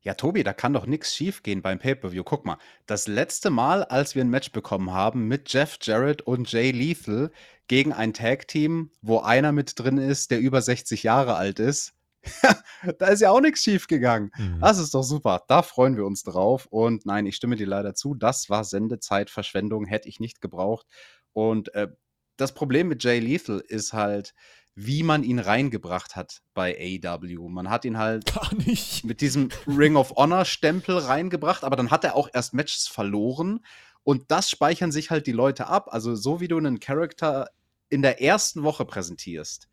Ja, Tobi, da kann doch nichts schiefgehen beim Pay-Per-View. Guck mal, das letzte Mal, als wir ein Match bekommen haben mit Jeff Jarrett und Jay Lethal gegen ein Tag-Team, wo einer mit drin ist, der über 60 Jahre alt ist, da ist ja auch nichts schiefgegangen. Mhm. Das ist doch super. Da freuen wir uns drauf. Und nein, ich stimme dir leider zu. Das war Sendezeitverschwendung, hätte ich nicht gebraucht. Und äh, das Problem mit Jay Lethal ist halt, wie man ihn reingebracht hat bei AEW. Man hat ihn halt Gar nicht. mit diesem Ring of Honor Stempel reingebracht, aber dann hat er auch erst Matches verloren und das speichern sich halt die Leute ab. Also so wie du einen Charakter in der ersten Woche präsentierst,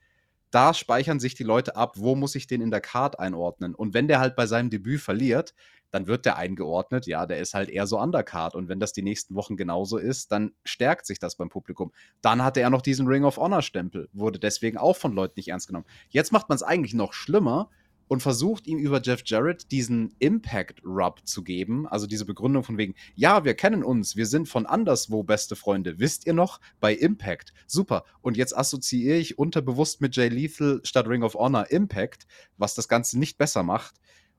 da speichern sich die Leute ab, wo muss ich den in der Card einordnen. Und wenn der halt bei seinem Debüt verliert, dann wird der eingeordnet, ja, der ist halt eher so Undercard. Und wenn das die nächsten Wochen genauso ist, dann stärkt sich das beim Publikum. Dann hatte er noch diesen Ring of Honor Stempel, wurde deswegen auch von Leuten nicht ernst genommen. Jetzt macht man es eigentlich noch schlimmer und versucht ihm über Jeff Jarrett diesen Impact-Rub zu geben, also diese Begründung von wegen, ja, wir kennen uns, wir sind von anderswo beste Freunde, wisst ihr noch? Bei Impact. Super. Und jetzt assoziiere ich unterbewusst mit Jay Lethal statt Ring of Honor Impact, was das Ganze nicht besser macht.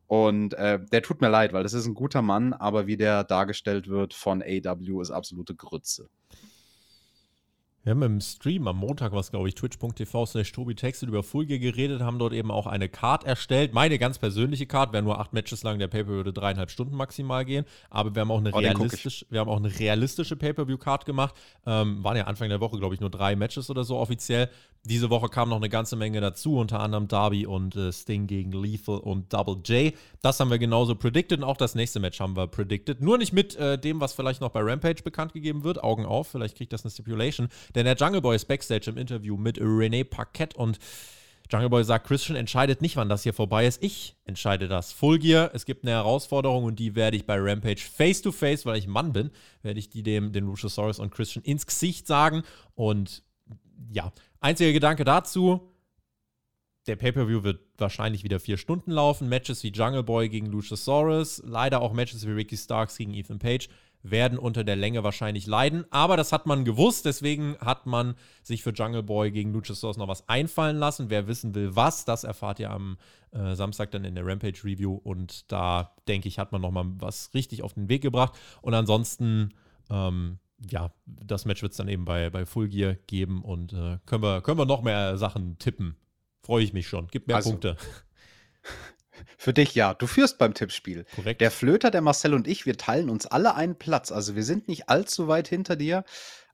Und äh, der tut mir leid, weil das ist ein guter Mann, aber wie der dargestellt wird von AW ist absolute Grütze. Wir haben im Stream am Montag was, glaube ich, twitch.tv slash Tobi Texel über Full Gear geredet, haben dort eben auch eine Card erstellt. Meine ganz persönliche Card, wäre nur acht Matches lang, der Paper würde dreieinhalb Stunden maximal gehen. Aber wir haben auch eine, oh, realistisch, wir haben auch eine realistische Pay-Per-View-Card gemacht. Ähm, waren ja Anfang der Woche, glaube ich, nur drei Matches oder so offiziell. Diese Woche kam noch eine ganze Menge dazu, unter anderem Darby und äh, Sting gegen Lethal und Double J. Das haben wir genauso predicted und auch das nächste Match haben wir predicted. Nur nicht mit äh, dem, was vielleicht noch bei Rampage bekannt gegeben wird. Augen auf, vielleicht kriegt das eine Stipulation. Denn der Jungle Boy ist Backstage im Interview mit René Paquette und Jungle Boy sagt, Christian entscheidet nicht, wann das hier vorbei ist. Ich entscheide das. Full Gear, es gibt eine Herausforderung und die werde ich bei Rampage face to face, weil ich Mann bin, werde ich die dem, den Luchasaurus und Christian ins Gesicht sagen. Und ja, einziger Gedanke dazu. Der Pay-Per-View wird wahrscheinlich wieder vier Stunden laufen. Matches wie Jungle Boy gegen Luchasaurus, leider auch Matches wie Ricky Starks gegen Ethan Page werden unter der Länge wahrscheinlich leiden. Aber das hat man gewusst, deswegen hat man sich für Jungle Boy gegen Luchasaurus noch was einfallen lassen. Wer wissen will, was, das erfahrt ihr am äh, Samstag dann in der Rampage Review. Und da denke ich, hat man noch mal was richtig auf den Weg gebracht. Und ansonsten, ähm, ja, das Match wird es dann eben bei, bei Full Gear geben und äh, können, wir, können wir noch mehr Sachen tippen. Freue ich mich schon. Gibt mehr also, Punkte. Für dich ja. Du führst beim Tippspiel. Korrekt. Der Flöter, der Marcel und ich, wir teilen uns alle einen Platz. Also wir sind nicht allzu weit hinter dir.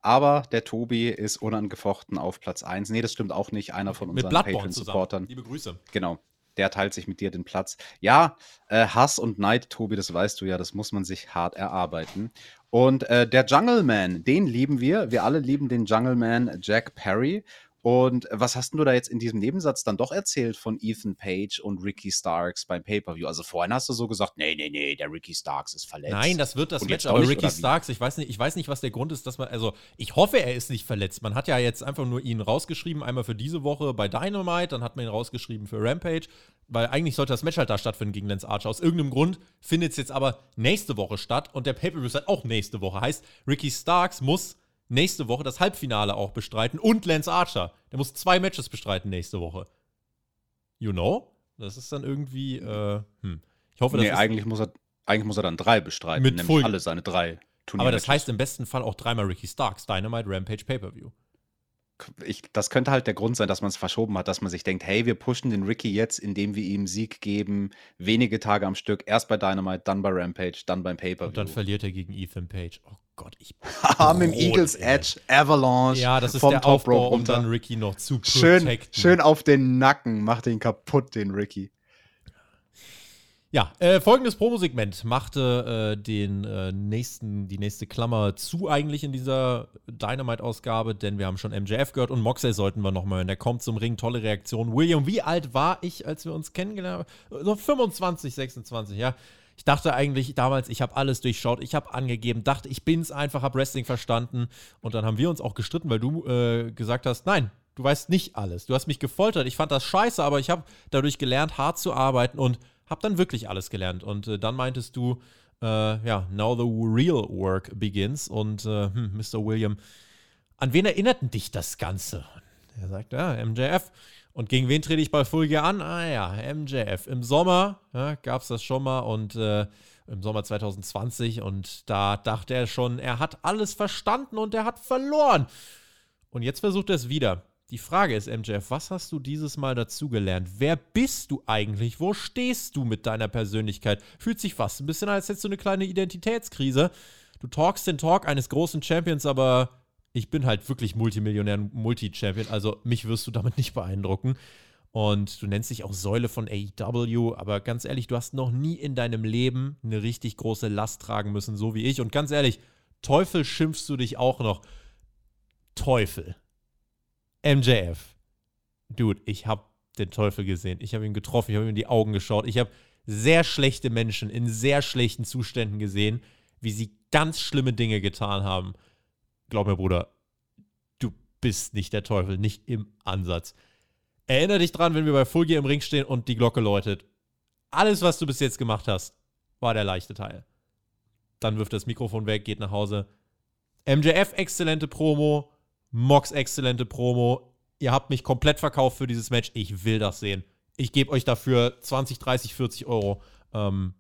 Aber der Tobi ist unangefochten auf Platz 1. Nee, das stimmt auch nicht. Einer von unseren Patreon-Supportern. Liebe Grüße. Genau. Der teilt sich mit dir den Platz. Ja, äh, Hass und Neid, Tobi, das weißt du ja, das muss man sich hart erarbeiten. Und äh, der Jungle Man, den lieben wir. Wir alle lieben den Jungle Man Jack Perry. Und was hast du da jetzt in diesem Nebensatz dann doch erzählt von Ethan Page und Ricky Starks beim Pay-Per-View? Also vorhin hast du so gesagt, nee, nee, nee, der Ricky Starks ist verletzt. Nein, das wird das und Match, aber nicht, Ricky Starks, ich weiß, nicht, ich weiß nicht, was der Grund ist, dass man, also ich hoffe, er ist nicht verletzt. Man hat ja jetzt einfach nur ihn rausgeschrieben, einmal für diese Woche bei Dynamite, dann hat man ihn rausgeschrieben für Rampage, weil eigentlich sollte das Match halt da stattfinden gegen Lance Archer. Aus irgendeinem Grund findet es jetzt aber nächste Woche statt und der Pay-Per-View ist halt auch nächste Woche. Heißt, Ricky Starks muss nächste Woche das Halbfinale auch bestreiten und Lance Archer. Der muss zwei Matches bestreiten nächste Woche. You know? Das ist dann irgendwie, äh, hm. Ich hoffe, nee, eigentlich muss er, eigentlich muss er dann drei bestreiten, mit nämlich alle seine drei Turniere. Aber das heißt im besten Fall auch dreimal Ricky Starks, Dynamite, Rampage, Pay-Per-View ich, das könnte halt der Grund sein, dass man es verschoben hat, dass man sich denkt, hey, wir pushen den Ricky jetzt, indem wir ihm Sieg geben, wenige Tage am Stück, erst bei Dynamite, dann bei Rampage, dann beim Pay-Per-View. Und dann verliert er gegen Ethan Page. Oh Gott, ich Mit dem Eagles Edge, Avalanche Ja, das ist vom der Top Aufbau, um dann Ricky noch zu protecten. Schön, schön auf den Nacken, macht ihn kaputt, den Ricky. Ja, äh, folgendes Promosegment machte äh, den äh, nächsten, die nächste Klammer zu eigentlich in dieser Dynamite-Ausgabe, denn wir haben schon MJF gehört und Moxley sollten wir nochmal hören. Der kommt zum Ring, tolle Reaktion. William, wie alt war ich, als wir uns kennengelernt haben? So 25, 26, ja. Ich dachte eigentlich damals, ich habe alles durchschaut, ich habe angegeben, dachte, ich bin's einfach, habe Wrestling verstanden und dann haben wir uns auch gestritten, weil du äh, gesagt hast, nein, du weißt nicht alles. Du hast mich gefoltert, ich fand das scheiße, aber ich habe dadurch gelernt, hart zu arbeiten und habe dann wirklich alles gelernt. Und äh, dann meintest du, äh, ja, now the real work begins. Und äh, hm, Mr. William, an wen erinnerten dich das Ganze? Er sagt, ja, MJF. Und gegen wen trete ich bei Fulge an? Ah ja, MJF. Im Sommer ja, gab es das schon mal und äh, im Sommer 2020 und da dachte er schon, er hat alles verstanden und er hat verloren. Und jetzt versucht er es wieder. Die Frage ist, MJF, was hast du dieses Mal dazugelernt? Wer bist du eigentlich? Wo stehst du mit deiner Persönlichkeit? Fühlt sich fast ein bisschen an, als hättest du eine kleine Identitätskrise. Du talkst den Talk eines großen Champions, aber ich bin halt wirklich Multimillionär, Multi-Champion, also mich wirst du damit nicht beeindrucken. Und du nennst dich auch Säule von AEW, aber ganz ehrlich, du hast noch nie in deinem Leben eine richtig große Last tragen müssen, so wie ich. Und ganz ehrlich, Teufel schimpfst du dich auch noch. Teufel. MJF. Dude, ich habe den Teufel gesehen. Ich habe ihn getroffen, ich habe ihm in die Augen geschaut. Ich habe sehr schlechte Menschen in sehr schlechten Zuständen gesehen, wie sie ganz schlimme Dinge getan haben. Glaub mir, Bruder, du bist nicht der Teufel, nicht im Ansatz. Erinner dich dran, wenn wir bei Full Gear im Ring stehen und die Glocke läutet. Alles, was du bis jetzt gemacht hast, war der leichte Teil. Dann wirft das Mikrofon weg, geht nach Hause. MJF, exzellente Promo. Mox exzellente Promo. Ihr habt mich komplett verkauft für dieses Match. Ich will das sehen. Ich gebe euch dafür 20, 30, 40 Euro. Ähm,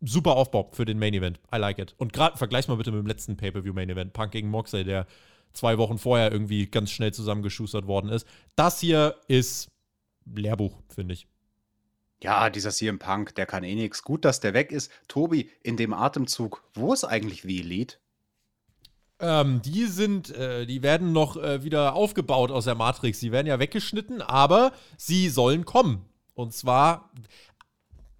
super Aufbau für den Main Event. I like it. Und gerade vergleich mal bitte mit dem letzten Pay-Per-View Main Event. Punk gegen Moxley, der zwei Wochen vorher irgendwie ganz schnell zusammengeschustert worden ist. Das hier ist Lehrbuch, finde ich. Ja, dieser CM Punk, der kann eh nichts. Gut, dass der weg ist. Tobi, in dem Atemzug, wo ist eigentlich The Elite? Ähm, die sind, äh, die werden noch äh, wieder aufgebaut aus der Matrix. Die werden ja weggeschnitten, aber sie sollen kommen. Und zwar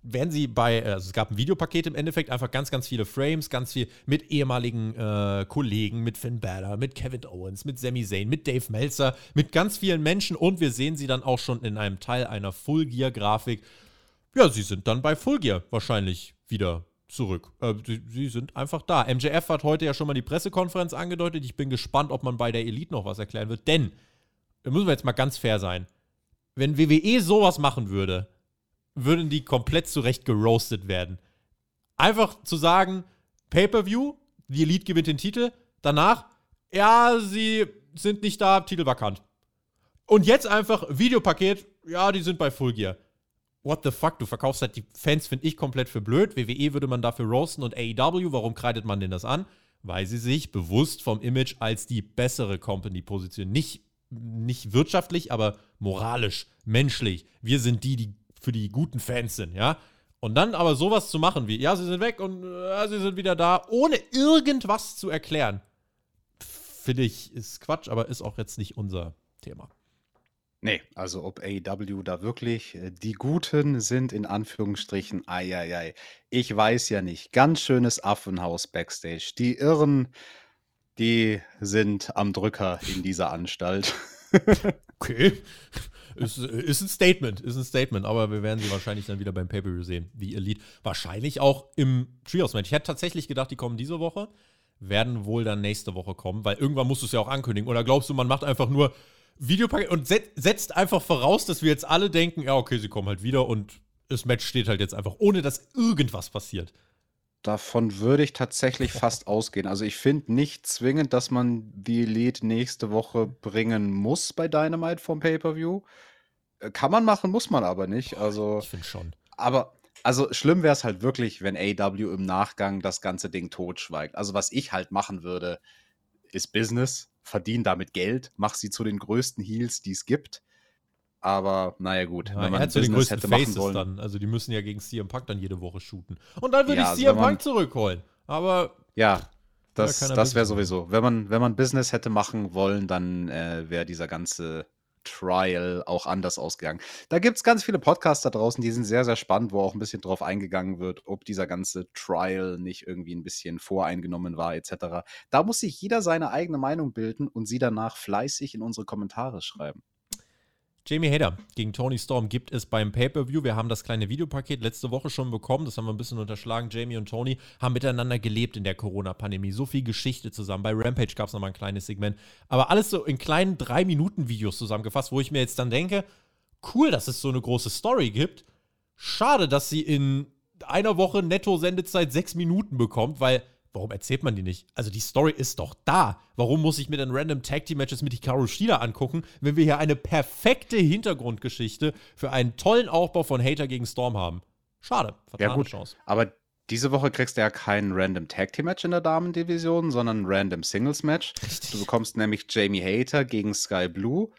werden sie bei, also es gab ein Videopaket im Endeffekt, einfach ganz, ganz viele Frames, ganz viel mit ehemaligen äh, Kollegen, mit Finn Balor, mit Kevin Owens, mit Sami Zayn, mit Dave Meltzer, mit ganz vielen Menschen und wir sehen sie dann auch schon in einem Teil einer Full Gear Grafik ja, sie sind dann bei Full Gear wahrscheinlich wieder zurück. Äh, sie, sie, sind einfach da. MJF hat heute ja schon mal die Pressekonferenz angedeutet. Ich bin gespannt, ob man bei der Elite noch was erklären wird. Denn, da müssen wir jetzt mal ganz fair sein. Wenn WWE sowas machen würde, würden die komplett zurecht geroastet werden. Einfach zu sagen, Pay-Per-View, die Elite gewinnt den Titel, danach, ja, sie sind nicht da, Titel vakant. Und jetzt einfach Videopaket, ja, die sind bei Full Gear what the fuck, du verkaufst halt die Fans, finde ich, komplett für blöd. WWE würde man dafür roasten und AEW, warum kreidet man denn das an? Weil sie sich bewusst vom Image als die bessere Company positionieren. Nicht, nicht wirtschaftlich, aber moralisch, menschlich. Wir sind die, die für die guten Fans sind, ja? Und dann aber sowas zu machen wie, ja, sie sind weg und ja, sie sind wieder da, ohne irgendwas zu erklären, finde ich, ist Quatsch, aber ist auch jetzt nicht unser Thema. Nee, also ob AEW da wirklich äh, die Guten sind, in Anführungsstrichen, ei, Ich weiß ja nicht. Ganz schönes Affenhaus Backstage. Die Irren, die sind am Drücker in dieser Anstalt. okay. Ist, ist ein Statement, ist ein Statement, aber wir werden sie wahrscheinlich dann wieder beim Pay-Per-View sehen, die Elite. Wahrscheinlich auch im Trios-Match. Ich hätte tatsächlich gedacht, die kommen diese Woche, werden wohl dann nächste Woche kommen, weil irgendwann musst du es ja auch ankündigen. Oder glaubst du, man macht einfach nur, Videopaket und setzt einfach voraus, dass wir jetzt alle denken, ja, okay, sie kommen halt wieder und das Match steht halt jetzt einfach, ohne dass irgendwas passiert. Davon würde ich tatsächlich fast ausgehen. Also ich finde nicht zwingend, dass man die Elite nächste Woche bringen muss bei Dynamite vom Pay-Per-View. Äh, kann man machen, muss man aber nicht. Also, ich finde schon. Aber also schlimm wäre es halt wirklich, wenn AW im Nachgang das ganze Ding totschweigt. Also was ich halt machen würde, ist Business verdiene damit Geld, mach sie zu den größten Heels, die es gibt. Aber naja, gut. Ja, wenn man zu den größten hätte Faces wollen. dann. Also die müssen ja gegen CM Punk dann jede Woche shooten. Und dann würde ja, ich CM also Punk zurückholen. Aber. Ja, das, das wäre sowieso. Wenn man, wenn man Business hätte machen wollen, dann äh, wäre dieser ganze Trial auch anders ausgegangen. Da gibt es ganz viele Podcasts da draußen, die sind sehr, sehr spannend, wo auch ein bisschen drauf eingegangen wird, ob dieser ganze Trial nicht irgendwie ein bisschen voreingenommen war, etc. Da muss sich jeder seine eigene Meinung bilden und sie danach fleißig in unsere Kommentare schreiben. Jamie Hader gegen Tony Storm gibt es beim Pay-Per-View. Wir haben das kleine Videopaket letzte Woche schon bekommen. Das haben wir ein bisschen unterschlagen. Jamie und Tony haben miteinander gelebt in der Corona-Pandemie. So viel Geschichte zusammen. Bei Rampage gab es nochmal ein kleines Segment. Aber alles so in kleinen 3-Minuten-Videos zusammengefasst, wo ich mir jetzt dann denke, cool, dass es so eine große Story gibt. Schade, dass sie in einer Woche Netto-Sendezeit 6 Minuten bekommt, weil warum erzählt man die nicht? Also die Story ist doch da. Warum muss ich mir dann random Tag Team Matches mit Hikaru Shida angucken, wenn wir hier eine perfekte Hintergrundgeschichte für einen tollen Aufbau von Hater gegen Storm haben? Schade, vertane ja, gut, Chance. Aber diese Woche kriegst du ja kein random Tag Team Match in der Damendivision, sondern ein random Singles Match. Richtig. Du bekommst nämlich Jamie Hater gegen Sky Blue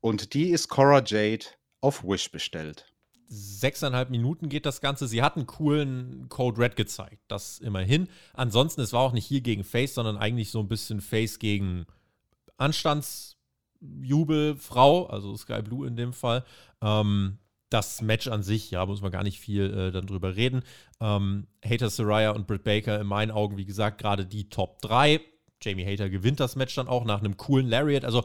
und die ist Cora Jade auf Wish bestellt sechseinhalb Minuten geht das Ganze. Sie hat einen coolen Code Red gezeigt, das immerhin. Ansonsten, es war auch nicht hier gegen Face, sondern eigentlich so ein bisschen Face gegen Anstandsjubelfrau, also Sky Blue in dem Fall. Ähm, das Match an sich, ja, muss man gar nicht viel äh, dann drüber reden. Ähm, Hater Soraya und Britt Baker in meinen Augen, wie gesagt, gerade die Top 3. Jamie Hater gewinnt das Match dann auch nach einem coolen Lariat. Also,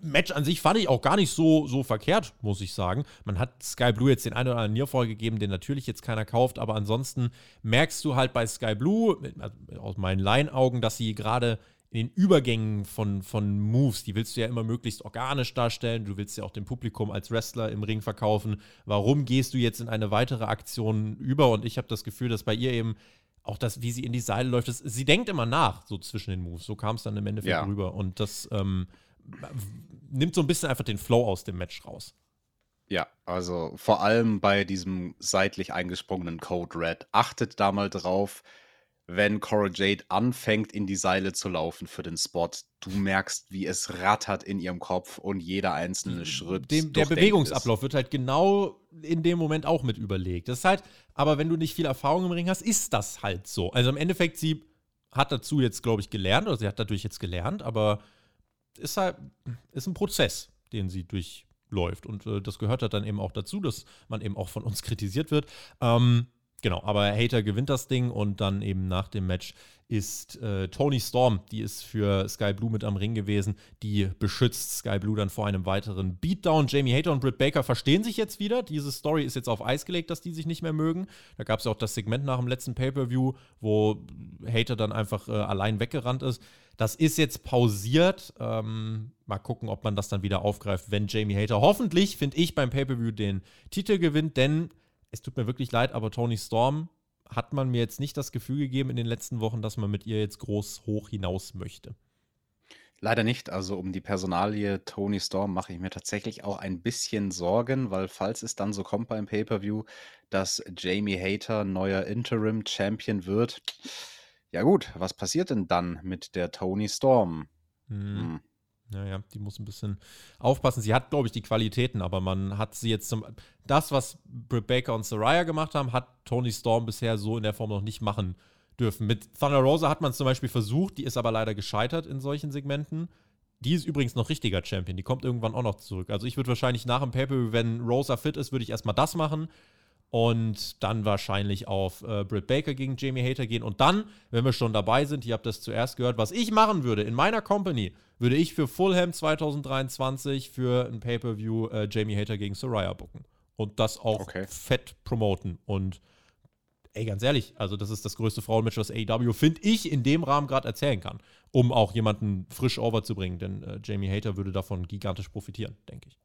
Match an sich fand ich auch gar nicht so, so verkehrt, muss ich sagen. Man hat Sky Blue jetzt den einen oder anderen Nearfall gegeben, den natürlich jetzt keiner kauft, aber ansonsten merkst du halt bei Sky Blue, also aus meinen Laienaugen, dass sie gerade in den Übergängen von, von Moves, die willst du ja immer möglichst organisch darstellen. Du willst ja auch dem Publikum als Wrestler im Ring verkaufen. Warum gehst du jetzt in eine weitere Aktion über? Und ich habe das Gefühl, dass bei ihr eben auch das, wie sie in die Seile läuft, das, sie denkt immer nach, so zwischen den Moves. So kam es dann im Endeffekt ja. rüber. Und das ähm, nimmt so ein bisschen einfach den Flow aus dem Match raus. Ja, also vor allem bei diesem seitlich eingesprungenen Code Red. Achtet da mal drauf. Wenn Cora Jade anfängt, in die Seile zu laufen für den Spot. Du merkst, wie es rattert in ihrem Kopf und jeder einzelne Schritt. Dem, der Bewegungsablauf ist. wird halt genau in dem Moment auch mit überlegt. Das ist halt, aber wenn du nicht viel Erfahrung im Ring hast, ist das halt so. Also im Endeffekt, sie hat dazu jetzt, glaube ich, gelernt, oder sie hat dadurch jetzt gelernt, aber ist halt, ist ein Prozess, den sie durchläuft. Und äh, das gehört halt dann eben auch dazu, dass man eben auch von uns kritisiert wird. Ähm, Genau, aber Hater gewinnt das Ding und dann eben nach dem Match ist äh, Tony Storm, die ist für Sky Blue mit am Ring gewesen, die beschützt Sky Blue dann vor einem weiteren Beatdown. Jamie Hater und Britt Baker verstehen sich jetzt wieder. Diese Story ist jetzt auf Eis gelegt, dass die sich nicht mehr mögen. Da gab es ja auch das Segment nach dem letzten Pay-Per-View, wo Hater dann einfach äh, allein weggerannt ist. Das ist jetzt pausiert. Ähm, mal gucken, ob man das dann wieder aufgreift, wenn Jamie Hater hoffentlich, finde ich, beim Pay-Per-View den Titel gewinnt, denn es tut mir wirklich leid, aber Tony Storm hat man mir jetzt nicht das Gefühl gegeben in den letzten Wochen, dass man mit ihr jetzt groß hoch hinaus möchte. Leider nicht. Also um die Personalie Tony Storm mache ich mir tatsächlich auch ein bisschen Sorgen, weil falls es dann so kommt beim Pay-per-View, dass Jamie Hater neuer Interim Champion wird, ja gut, was passiert denn dann mit der Tony Storm? Hm. Hm. Naja, die muss ein bisschen aufpassen. Sie hat, glaube ich, die Qualitäten, aber man hat sie jetzt zum. Das, was Britt Baker und Soraya gemacht haben, hat Tony Storm bisher so in der Form noch nicht machen dürfen. Mit Thunder Rosa hat man es zum Beispiel versucht, die ist aber leider gescheitert in solchen Segmenten. Die ist übrigens noch richtiger Champion, die kommt irgendwann auch noch zurück. Also ich würde wahrscheinlich nach dem Paper, wenn Rosa fit ist, würde ich erstmal das machen und dann wahrscheinlich auf äh, Britt Baker gegen Jamie Hater gehen. Und dann, wenn wir schon dabei sind, ihr habt das zuerst gehört, was ich machen würde in meiner Company, würde ich für Fulham 2023 für ein Pay-Per-View äh, Jamie Hater gegen Soraya booken. Und das auch okay. fett promoten. Und ey, ganz ehrlich, also das ist das größte Frauenmatch, was AEW, finde ich, in dem Rahmen gerade erzählen kann, um auch jemanden frisch overzubringen. Denn äh, Jamie Hater würde davon gigantisch profitieren, denke ich.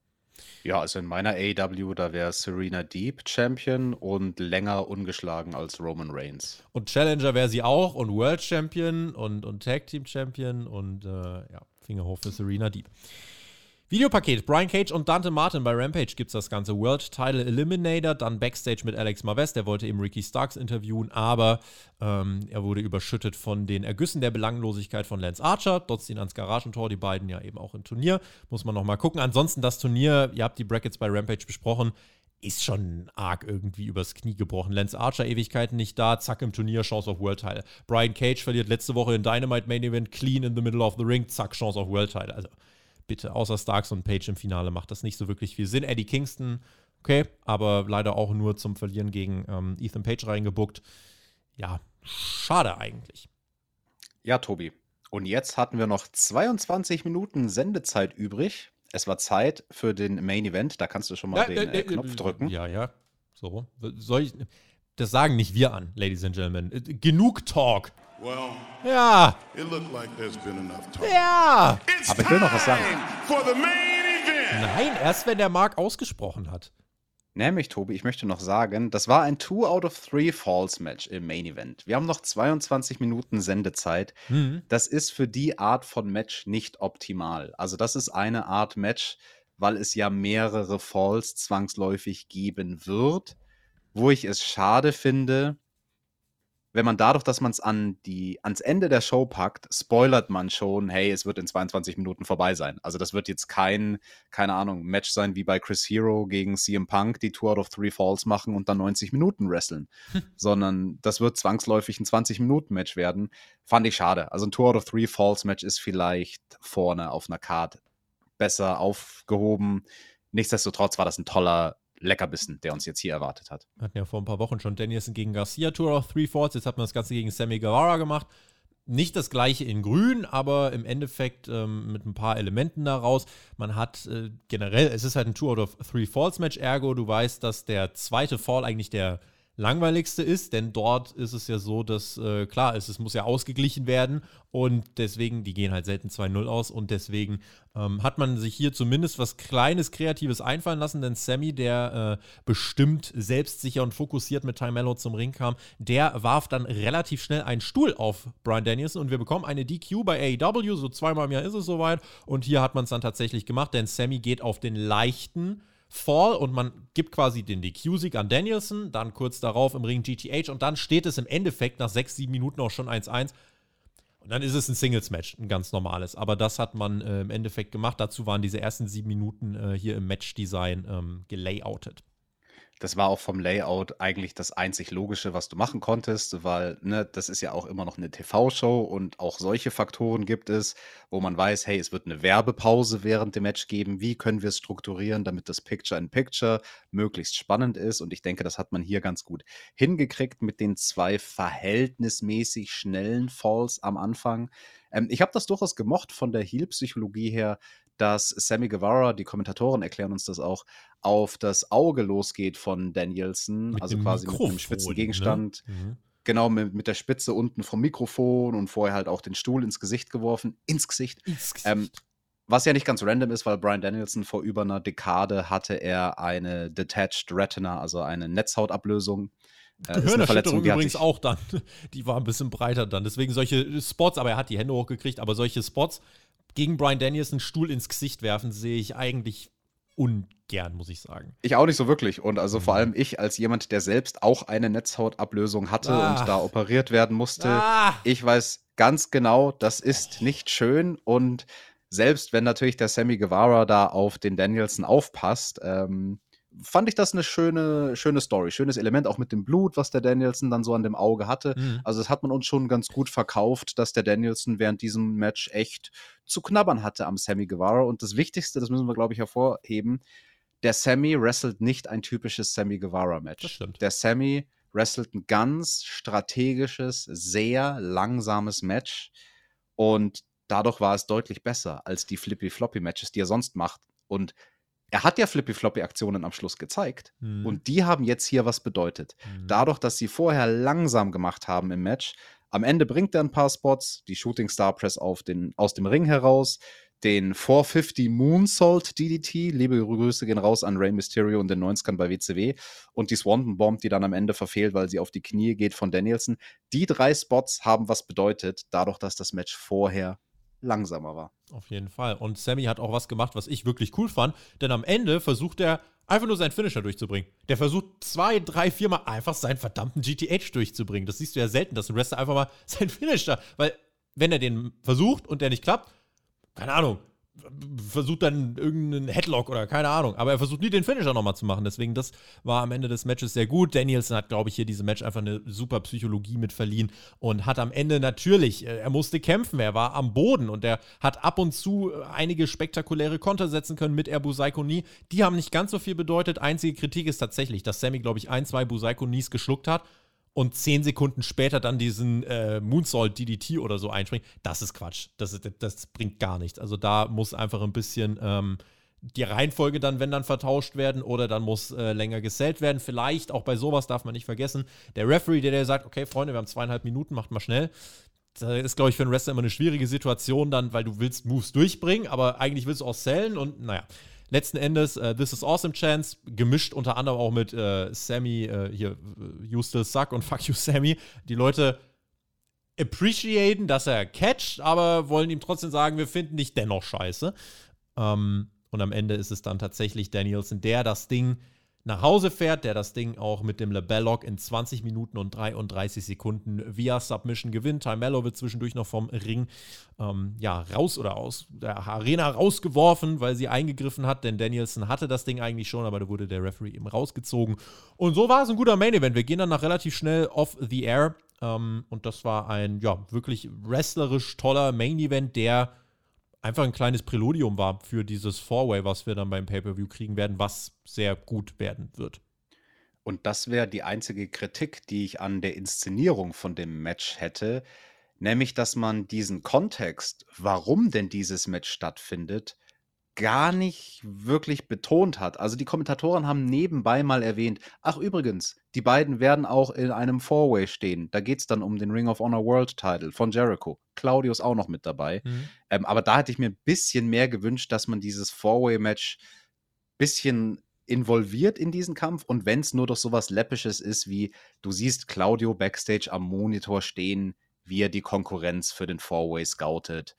Ja, also in meiner AEW, da wäre Serena Deep Champion und länger ungeschlagen als Roman Reigns. Und Challenger wäre sie auch und World Champion und, und Tag Team Champion und äh, ja, Finger hoch für Serena Deep. Videopaket, Brian Cage und Dante Martin bei Rampage gibt es das ganze World Title Eliminator, dann Backstage mit Alex Marvez, der wollte eben Ricky Starks interviewen, aber ähm, er wurde überschüttet von den Ergüssen der Belanglosigkeit von Lance Archer, dotzt ihn ans Garagentor, die beiden ja eben auch im Turnier, muss man nochmal gucken. Ansonsten das Turnier, ihr habt die Brackets bei Rampage besprochen, ist schon arg irgendwie übers Knie gebrochen. Lance Archer Ewigkeiten nicht da, zack im Turnier, Chance auf World Title. Brian Cage verliert letzte Woche in Dynamite Main Event, clean in the middle of the ring, zack, Chance auf World Title. Also bitte, außer Starks und Page im Finale macht das nicht so wirklich viel Sinn. Eddie Kingston, okay, aber leider auch nur zum Verlieren gegen ähm, Ethan Page reingebuckt. Ja, schade eigentlich. Ja, Tobi. Und jetzt hatten wir noch 22 Minuten Sendezeit übrig. Es war Zeit für den Main Event. Da kannst du schon mal ja, den äh, äh, Knopf drücken. Ja, ja. So. Soll ich. Das sagen nicht wir an, Ladies and Gentlemen. Äh, genug Talk. Well, ja. Like ja. Aber ich will noch was sagen. Nein, erst wenn der Mark ausgesprochen hat. Nämlich, Tobi, ich möchte noch sagen, das war ein 2 out of 3 Falls Match im Main Event. Wir haben noch 22 Minuten Sendezeit. Mhm. Das ist für die Art von Match nicht optimal. Also, das ist eine Art Match, weil es ja mehrere Falls zwangsläufig geben wird, wo ich es schade finde, wenn man dadurch, dass man es an die, ans Ende der Show packt, spoilert man schon, hey, es wird in 22 Minuten vorbei sein. Also das wird jetzt kein, keine Ahnung, Match sein wie bei Chris Hero gegen CM Punk, die Two out of Three Falls machen und dann 90 Minuten wresteln. Sondern das wird zwangsläufig ein 20-Minuten-Match werden. Fand ich schade. Also ein Two out of Three Falls Match ist vielleicht vorne auf einer Card besser aufgehoben. Nichtsdestotrotz war das ein toller Leckerbissen, der uns jetzt hier erwartet hat. Wir hatten ja vor ein paar Wochen schon Danielson gegen Garcia Tour of Three Forts. Jetzt hat man das Ganze gegen Sammy Guevara gemacht. Nicht das gleiche in Grün, aber im Endeffekt ähm, mit ein paar Elementen daraus. Man hat äh, generell, es ist halt ein Tour of Three Falls Match, ergo du weißt, dass der zweite Fall eigentlich der langweiligste ist, denn dort ist es ja so, dass äh, klar ist, es muss ja ausgeglichen werden und deswegen, die gehen halt selten 2-0 aus und deswegen ähm, hat man sich hier zumindest was Kleines, Kreatives einfallen lassen, denn Sammy, der äh, bestimmt selbstsicher und fokussiert mit Ty Mello zum Ring kam, der warf dann relativ schnell einen Stuhl auf Brian Danielson und wir bekommen eine DQ bei AEW, so zweimal im Jahr ist es soweit und hier hat man es dann tatsächlich gemacht, denn Sammy geht auf den leichten Fall und man gibt quasi den DQ-Sieg an Danielson, dann kurz darauf im Ring GTH und dann steht es im Endeffekt nach sechs, sieben Minuten auch schon 1-1. Und dann ist es ein Singles-Match, ein ganz normales. Aber das hat man äh, im Endeffekt gemacht. Dazu waren diese ersten sieben Minuten äh, hier im Match-Design ähm, gelayoutet das war auch vom Layout eigentlich das einzig Logische, was du machen konntest, weil ne, das ist ja auch immer noch eine TV-Show und auch solche Faktoren gibt es, wo man weiß, hey, es wird eine Werbepause während dem Match geben. Wie können wir es strukturieren, damit das Picture-in-Picture möglichst spannend ist? Und ich denke, das hat man hier ganz gut hingekriegt mit den zwei verhältnismäßig schnellen Falls am Anfang. Ähm, ich habe das durchaus gemocht von der Heal-Psychologie her, dass Sammy Guevara, die Kommentatoren erklären uns das auch, auf das Auge losgeht von Danielson, mit also quasi Mikrofon, mit einem spitzen ne? Gegenstand. Ne? Mhm. Genau, mit, mit, der Spitze unten vom Mikrofon und vorher halt auch den Stuhl ins Gesicht geworfen. Ins Gesicht. Ins Gesicht. Ähm, was ja nicht ganz random ist, weil Brian Danielson vor über einer Dekade hatte er eine Detached Retina, also eine Netzhautablösung. Äh, Gehirnerschütterung übrigens auch dann. Die war ein bisschen breiter dann. Deswegen solche Spots, aber er hat die Hände hochgekriegt, aber solche Spots gegen Brian Daniels einen Stuhl ins Gesicht werfen, sehe ich eigentlich ungern, muss ich sagen. Ich auch nicht so wirklich. Und also vor mhm. allem ich als jemand, der selbst auch eine Netzhautablösung hatte ah. und da operiert werden musste, ah. ich weiß ganz genau, das ist nicht schön. Und selbst wenn natürlich der Sammy Guevara da auf den Danielson aufpasst, ähm, fand ich das eine schöne, schöne Story, schönes Element, auch mit dem Blut, was der Danielson dann so an dem Auge hatte. Mhm. Also, das hat man uns schon ganz gut verkauft, dass der Danielson während diesem Match echt zu knabbern hatte am Sammy Guevara. Und das Wichtigste, das müssen wir, glaube ich, hervorheben: der Sammy wrestelt nicht ein typisches Sammy Guevara-Match. Der Sammy wrestelt ein ganz strategisches, sehr langsames Match. Und dadurch war es deutlich besser als die Flippy-Floppy-Matches, die er sonst macht. Und er hat ja Flippy-Floppy-Aktionen am Schluss gezeigt. Mhm. Und die haben jetzt hier was bedeutet. Mhm. Dadurch, dass sie vorher langsam gemacht haben im Match, am Ende bringt er ein paar Spots, die Shooting Star Press auf den, aus dem Ring heraus, den 450 Moonsault DDT, liebe Grüße gehen raus an Rey Mysterio und den 90ern bei WCW und die Swanton Bomb, die dann am Ende verfehlt, weil sie auf die Knie geht von Danielson. Die drei Spots haben was bedeutet, dadurch, dass das Match vorher langsamer war. Auf jeden Fall. Und Sammy hat auch was gemacht, was ich wirklich cool fand, denn am Ende versucht er einfach nur seinen Finisher durchzubringen. Der versucht zwei, drei, viermal einfach seinen verdammten GTH durchzubringen. Das siehst du ja selten, dass ein Wrestler einfach mal seinen Finisher, weil wenn er den versucht und der nicht klappt, keine Ahnung, versucht dann irgendeinen Headlock oder keine Ahnung. Aber er versucht nie den Finisher nochmal zu machen. Deswegen, das war am Ende des Matches sehr gut. Danielson hat, glaube ich, hier diesem Match einfach eine super Psychologie mit verliehen und hat am Ende natürlich, äh, er musste kämpfen, er war am Boden und er hat ab und zu äh, einige spektakuläre Konter setzen können mit Air Busaiko Nie. Die haben nicht ganz so viel bedeutet. Einzige Kritik ist tatsächlich, dass Sammy, glaube ich, ein, zwei Busaiko Nies geschluckt hat und zehn Sekunden später dann diesen äh, Moonsault DDT oder so einspringt, das ist Quatsch. Das, das bringt gar nichts. Also da muss einfach ein bisschen ähm, die Reihenfolge dann, wenn dann vertauscht werden oder dann muss äh, länger gesellt werden. Vielleicht, auch bei sowas darf man nicht vergessen, der Referee, der, der sagt, okay, Freunde, wir haben zweieinhalb Minuten, macht mal schnell. Das ist, glaube ich, für einen Wrestler immer eine schwierige Situation dann, weil du willst Moves durchbringen, aber eigentlich willst du auch sellen und naja letzten Endes uh, This is Awesome Chance, gemischt unter anderem auch mit uh, Sammy, uh, hier, You Suck und Fuck You Sammy. Die Leute appreciaten, dass er catcht, aber wollen ihm trotzdem sagen, wir finden dich dennoch scheiße. Ähm, und am Ende ist es dann tatsächlich Danielson, der das Ding nach Hause fährt, der das Ding auch mit dem Lebellock in 20 Minuten und 33 Sekunden via Submission gewinnt. Ty Mello wird zwischendurch noch vom Ring ähm, ja, raus oder aus der Arena rausgeworfen, weil sie eingegriffen hat, denn Danielson hatte das Ding eigentlich schon, aber da wurde der Referee eben rausgezogen. Und so war es ein guter Main Event. Wir gehen dann nach relativ schnell off the air. Ähm, und das war ein, ja, wirklich wrestlerisch toller Main Event, der einfach ein kleines Präludium war für dieses Four-Way, was wir dann beim Pay-Per-View kriegen werden, was sehr gut werden wird. Und das wäre die einzige Kritik, die ich an der Inszenierung von dem Match hätte, nämlich dass man diesen Kontext, warum denn dieses Match stattfindet, gar nicht wirklich betont hat. Also die Kommentatoren haben nebenbei mal erwähnt, ach übrigens, die beiden werden auch in einem Four-Way stehen. Da geht es dann um den Ring of Honor World Title von Jericho. Claudio ist auch noch mit dabei. Mhm. Ähm, aber da hätte ich mir ein bisschen mehr gewünscht, dass man dieses Four-Way-Match ein bisschen involviert in diesen Kampf und wenn es nur doch sowas Läppisches ist, wie du siehst Claudio backstage am Monitor stehen, wie er die Konkurrenz für den Four-Way scoutet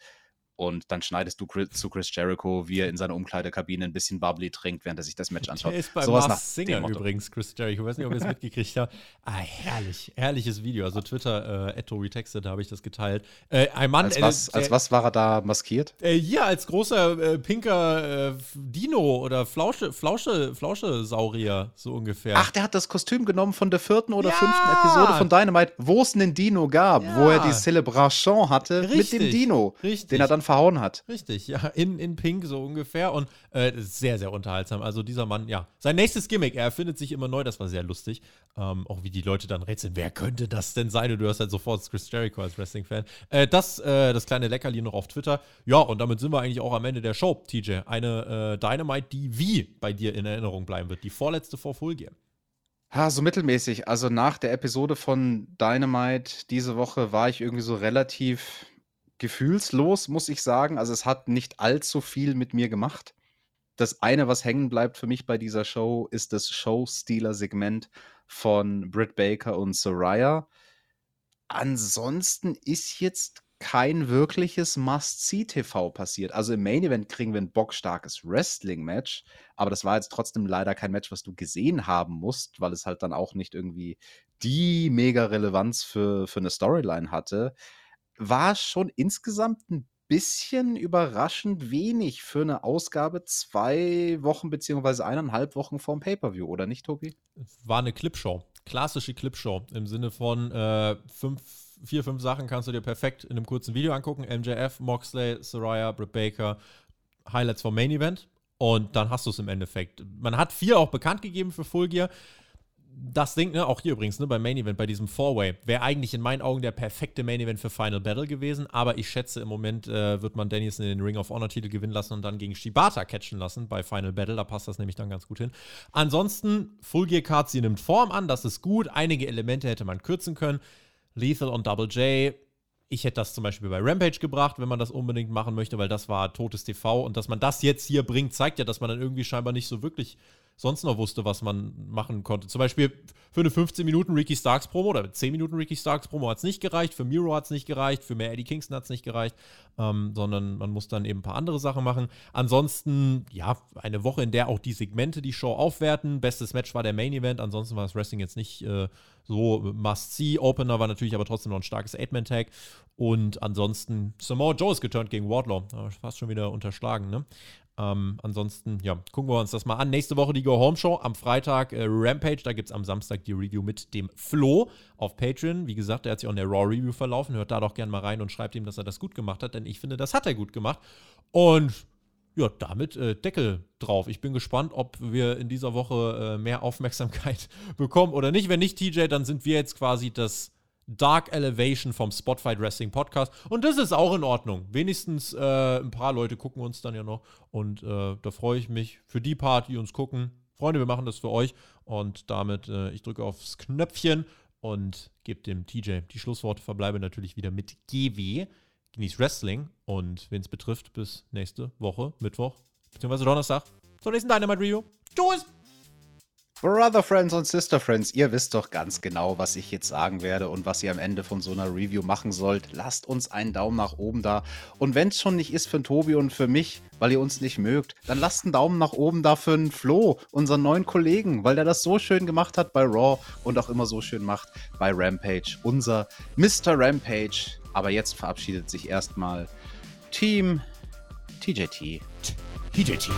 und dann schneidest du Chris, zu Chris Jericho, wie er in seiner Umkleidekabine ein bisschen Bubbly trinkt, während er sich das Match anschaut. Der ist bei so Mars Singer übrigens, Chris Jericho. Ich weiß nicht, ob ihr es mitgekriegt habt. Ah, herrlich, herrliches Video. Also Twitter, äh, Retexted, da habe ich das geteilt. Äh, ein Mann, als, was, äh, als was war er da maskiert? Äh, hier als großer äh, pinker äh, Dino oder Flausche, Flausche, Flauschesaurier, so ungefähr. Ach, der hat das Kostüm genommen von der vierten oder ja! fünften Episode von Dynamite, wo es einen Dino gab, ja! wo er die Celebration hatte Richtig. mit dem Dino, Richtig. den er dann verhauen hat. Richtig, ja, in, in Pink so ungefähr und äh, sehr, sehr unterhaltsam. Also dieser Mann, ja, sein nächstes Gimmick, er erfindet sich immer neu, das war sehr lustig. Ähm, auch wie die Leute dann rätseln, wer könnte das denn sein? Und du hast halt sofort Chris Jericho als Wrestling-Fan. Äh, das, äh, das kleine Leckerli noch auf Twitter. Ja, und damit sind wir eigentlich auch am Ende der Show, TJ. Eine äh, Dynamite, die wie bei dir in Erinnerung bleiben wird. Die vorletzte vor Full Gear. Ja, so mittelmäßig. Also nach der Episode von Dynamite diese Woche war ich irgendwie so relativ gefühlslos, muss ich sagen. Also es hat nicht allzu viel mit mir gemacht. Das eine, was hängen bleibt für mich bei dieser Show, ist das Showstealer-Segment von Britt Baker und Soraya. Ansonsten ist jetzt kein wirkliches Must-See-TV passiert. Also im Main Event kriegen wir ein bockstarkes Wrestling-Match, aber das war jetzt trotzdem leider kein Match, was du gesehen haben musst, weil es halt dann auch nicht irgendwie die mega Relevanz für, für eine Storyline hatte war schon insgesamt ein bisschen überraschend wenig für eine Ausgabe zwei Wochen beziehungsweise eineinhalb Wochen vorm Pay-Per-View, oder nicht, Tobi? War eine Clipshow. Klassische Clipshow im Sinne von äh, fünf, vier, fünf Sachen kannst du dir perfekt in einem kurzen Video angucken. MJF, Moxley, Soraya, Britt Baker, Highlights vom Main Event. Und dann hast du es im Endeffekt. Man hat vier auch bekannt gegeben für Full Gear das Ding, ne, auch hier übrigens, ne, beim Main Event, bei diesem Four-Way, wäre eigentlich in meinen Augen der perfekte Main Event für Final Battle gewesen, aber ich schätze, im Moment äh, wird man Danielson in den Ring of Honor-Titel gewinnen lassen und dann gegen Shibata catchen lassen bei Final Battle, da passt das nämlich dann ganz gut hin. Ansonsten, Full Gear Card, sie nimmt Form an, das ist gut, einige Elemente hätte man kürzen können. Lethal und Double J, ich hätte das zum Beispiel bei Rampage gebracht, wenn man das unbedingt machen möchte, weil das war totes TV und dass man das jetzt hier bringt, zeigt ja, dass man dann irgendwie scheinbar nicht so wirklich sonst noch wusste, was man machen konnte. Zum Beispiel für eine 15 Minuten Ricky Starks Promo oder 10 Minuten Ricky Starks Promo hat es nicht gereicht, für Miro hat es nicht gereicht, für mehr Eddie Kingston hat es nicht gereicht, ähm, sondern man muss dann eben ein paar andere Sachen machen. Ansonsten, ja, eine Woche, in der auch die Segmente die Show aufwerten. Bestes Match war der Main Event, ansonsten war das Wrestling jetzt nicht äh, so must-see. Opener war natürlich aber trotzdem noch ein starkes Eight-Man-Tag. Und ansonsten, Samoa Joe ist geturnt gegen Wardlaw. Fast schon wieder unterschlagen, ne? Ähm, ansonsten, ja, gucken wir uns das mal an. Nächste Woche die Go Home Show. Am Freitag äh, Rampage. Da gibt es am Samstag die Review mit dem Flo auf Patreon. Wie gesagt, der hat sich auch in der Raw Review verlaufen. Hört da doch gerne mal rein und schreibt ihm, dass er das gut gemacht hat, denn ich finde, das hat er gut gemacht. Und ja, damit äh, Deckel drauf. Ich bin gespannt, ob wir in dieser Woche äh, mehr Aufmerksamkeit bekommen oder nicht. Wenn nicht, TJ, dann sind wir jetzt quasi das Dark Elevation vom Spotfight Wrestling Podcast. Und das ist auch in Ordnung. Wenigstens äh, ein paar Leute gucken uns dann ja noch. Und äh, da freue ich mich für die Part, die uns gucken. Freunde, wir machen das für euch. Und damit, äh, ich drücke aufs Knöpfchen und gebe dem TJ die Schlussworte. Verbleibe natürlich wieder mit GW. Genieß Wrestling. Und wen es betrifft, bis nächste Woche, Mittwoch, beziehungsweise Donnerstag, zur nächsten Dynamite Review. Tschüss! Brother Friends und Sister Friends, ihr wisst doch ganz genau, was ich jetzt sagen werde und was ihr am Ende von so einer Review machen sollt. Lasst uns einen Daumen nach oben da. Und wenn es schon nicht ist für Tobi und für mich, weil ihr uns nicht mögt, dann lasst einen Daumen nach oben da für einen Flo, unseren neuen Kollegen, weil der das so schön gemacht hat bei Raw und auch immer so schön macht bei Rampage. Unser Mr. Rampage. Aber jetzt verabschiedet sich erstmal Team TJT. TJT.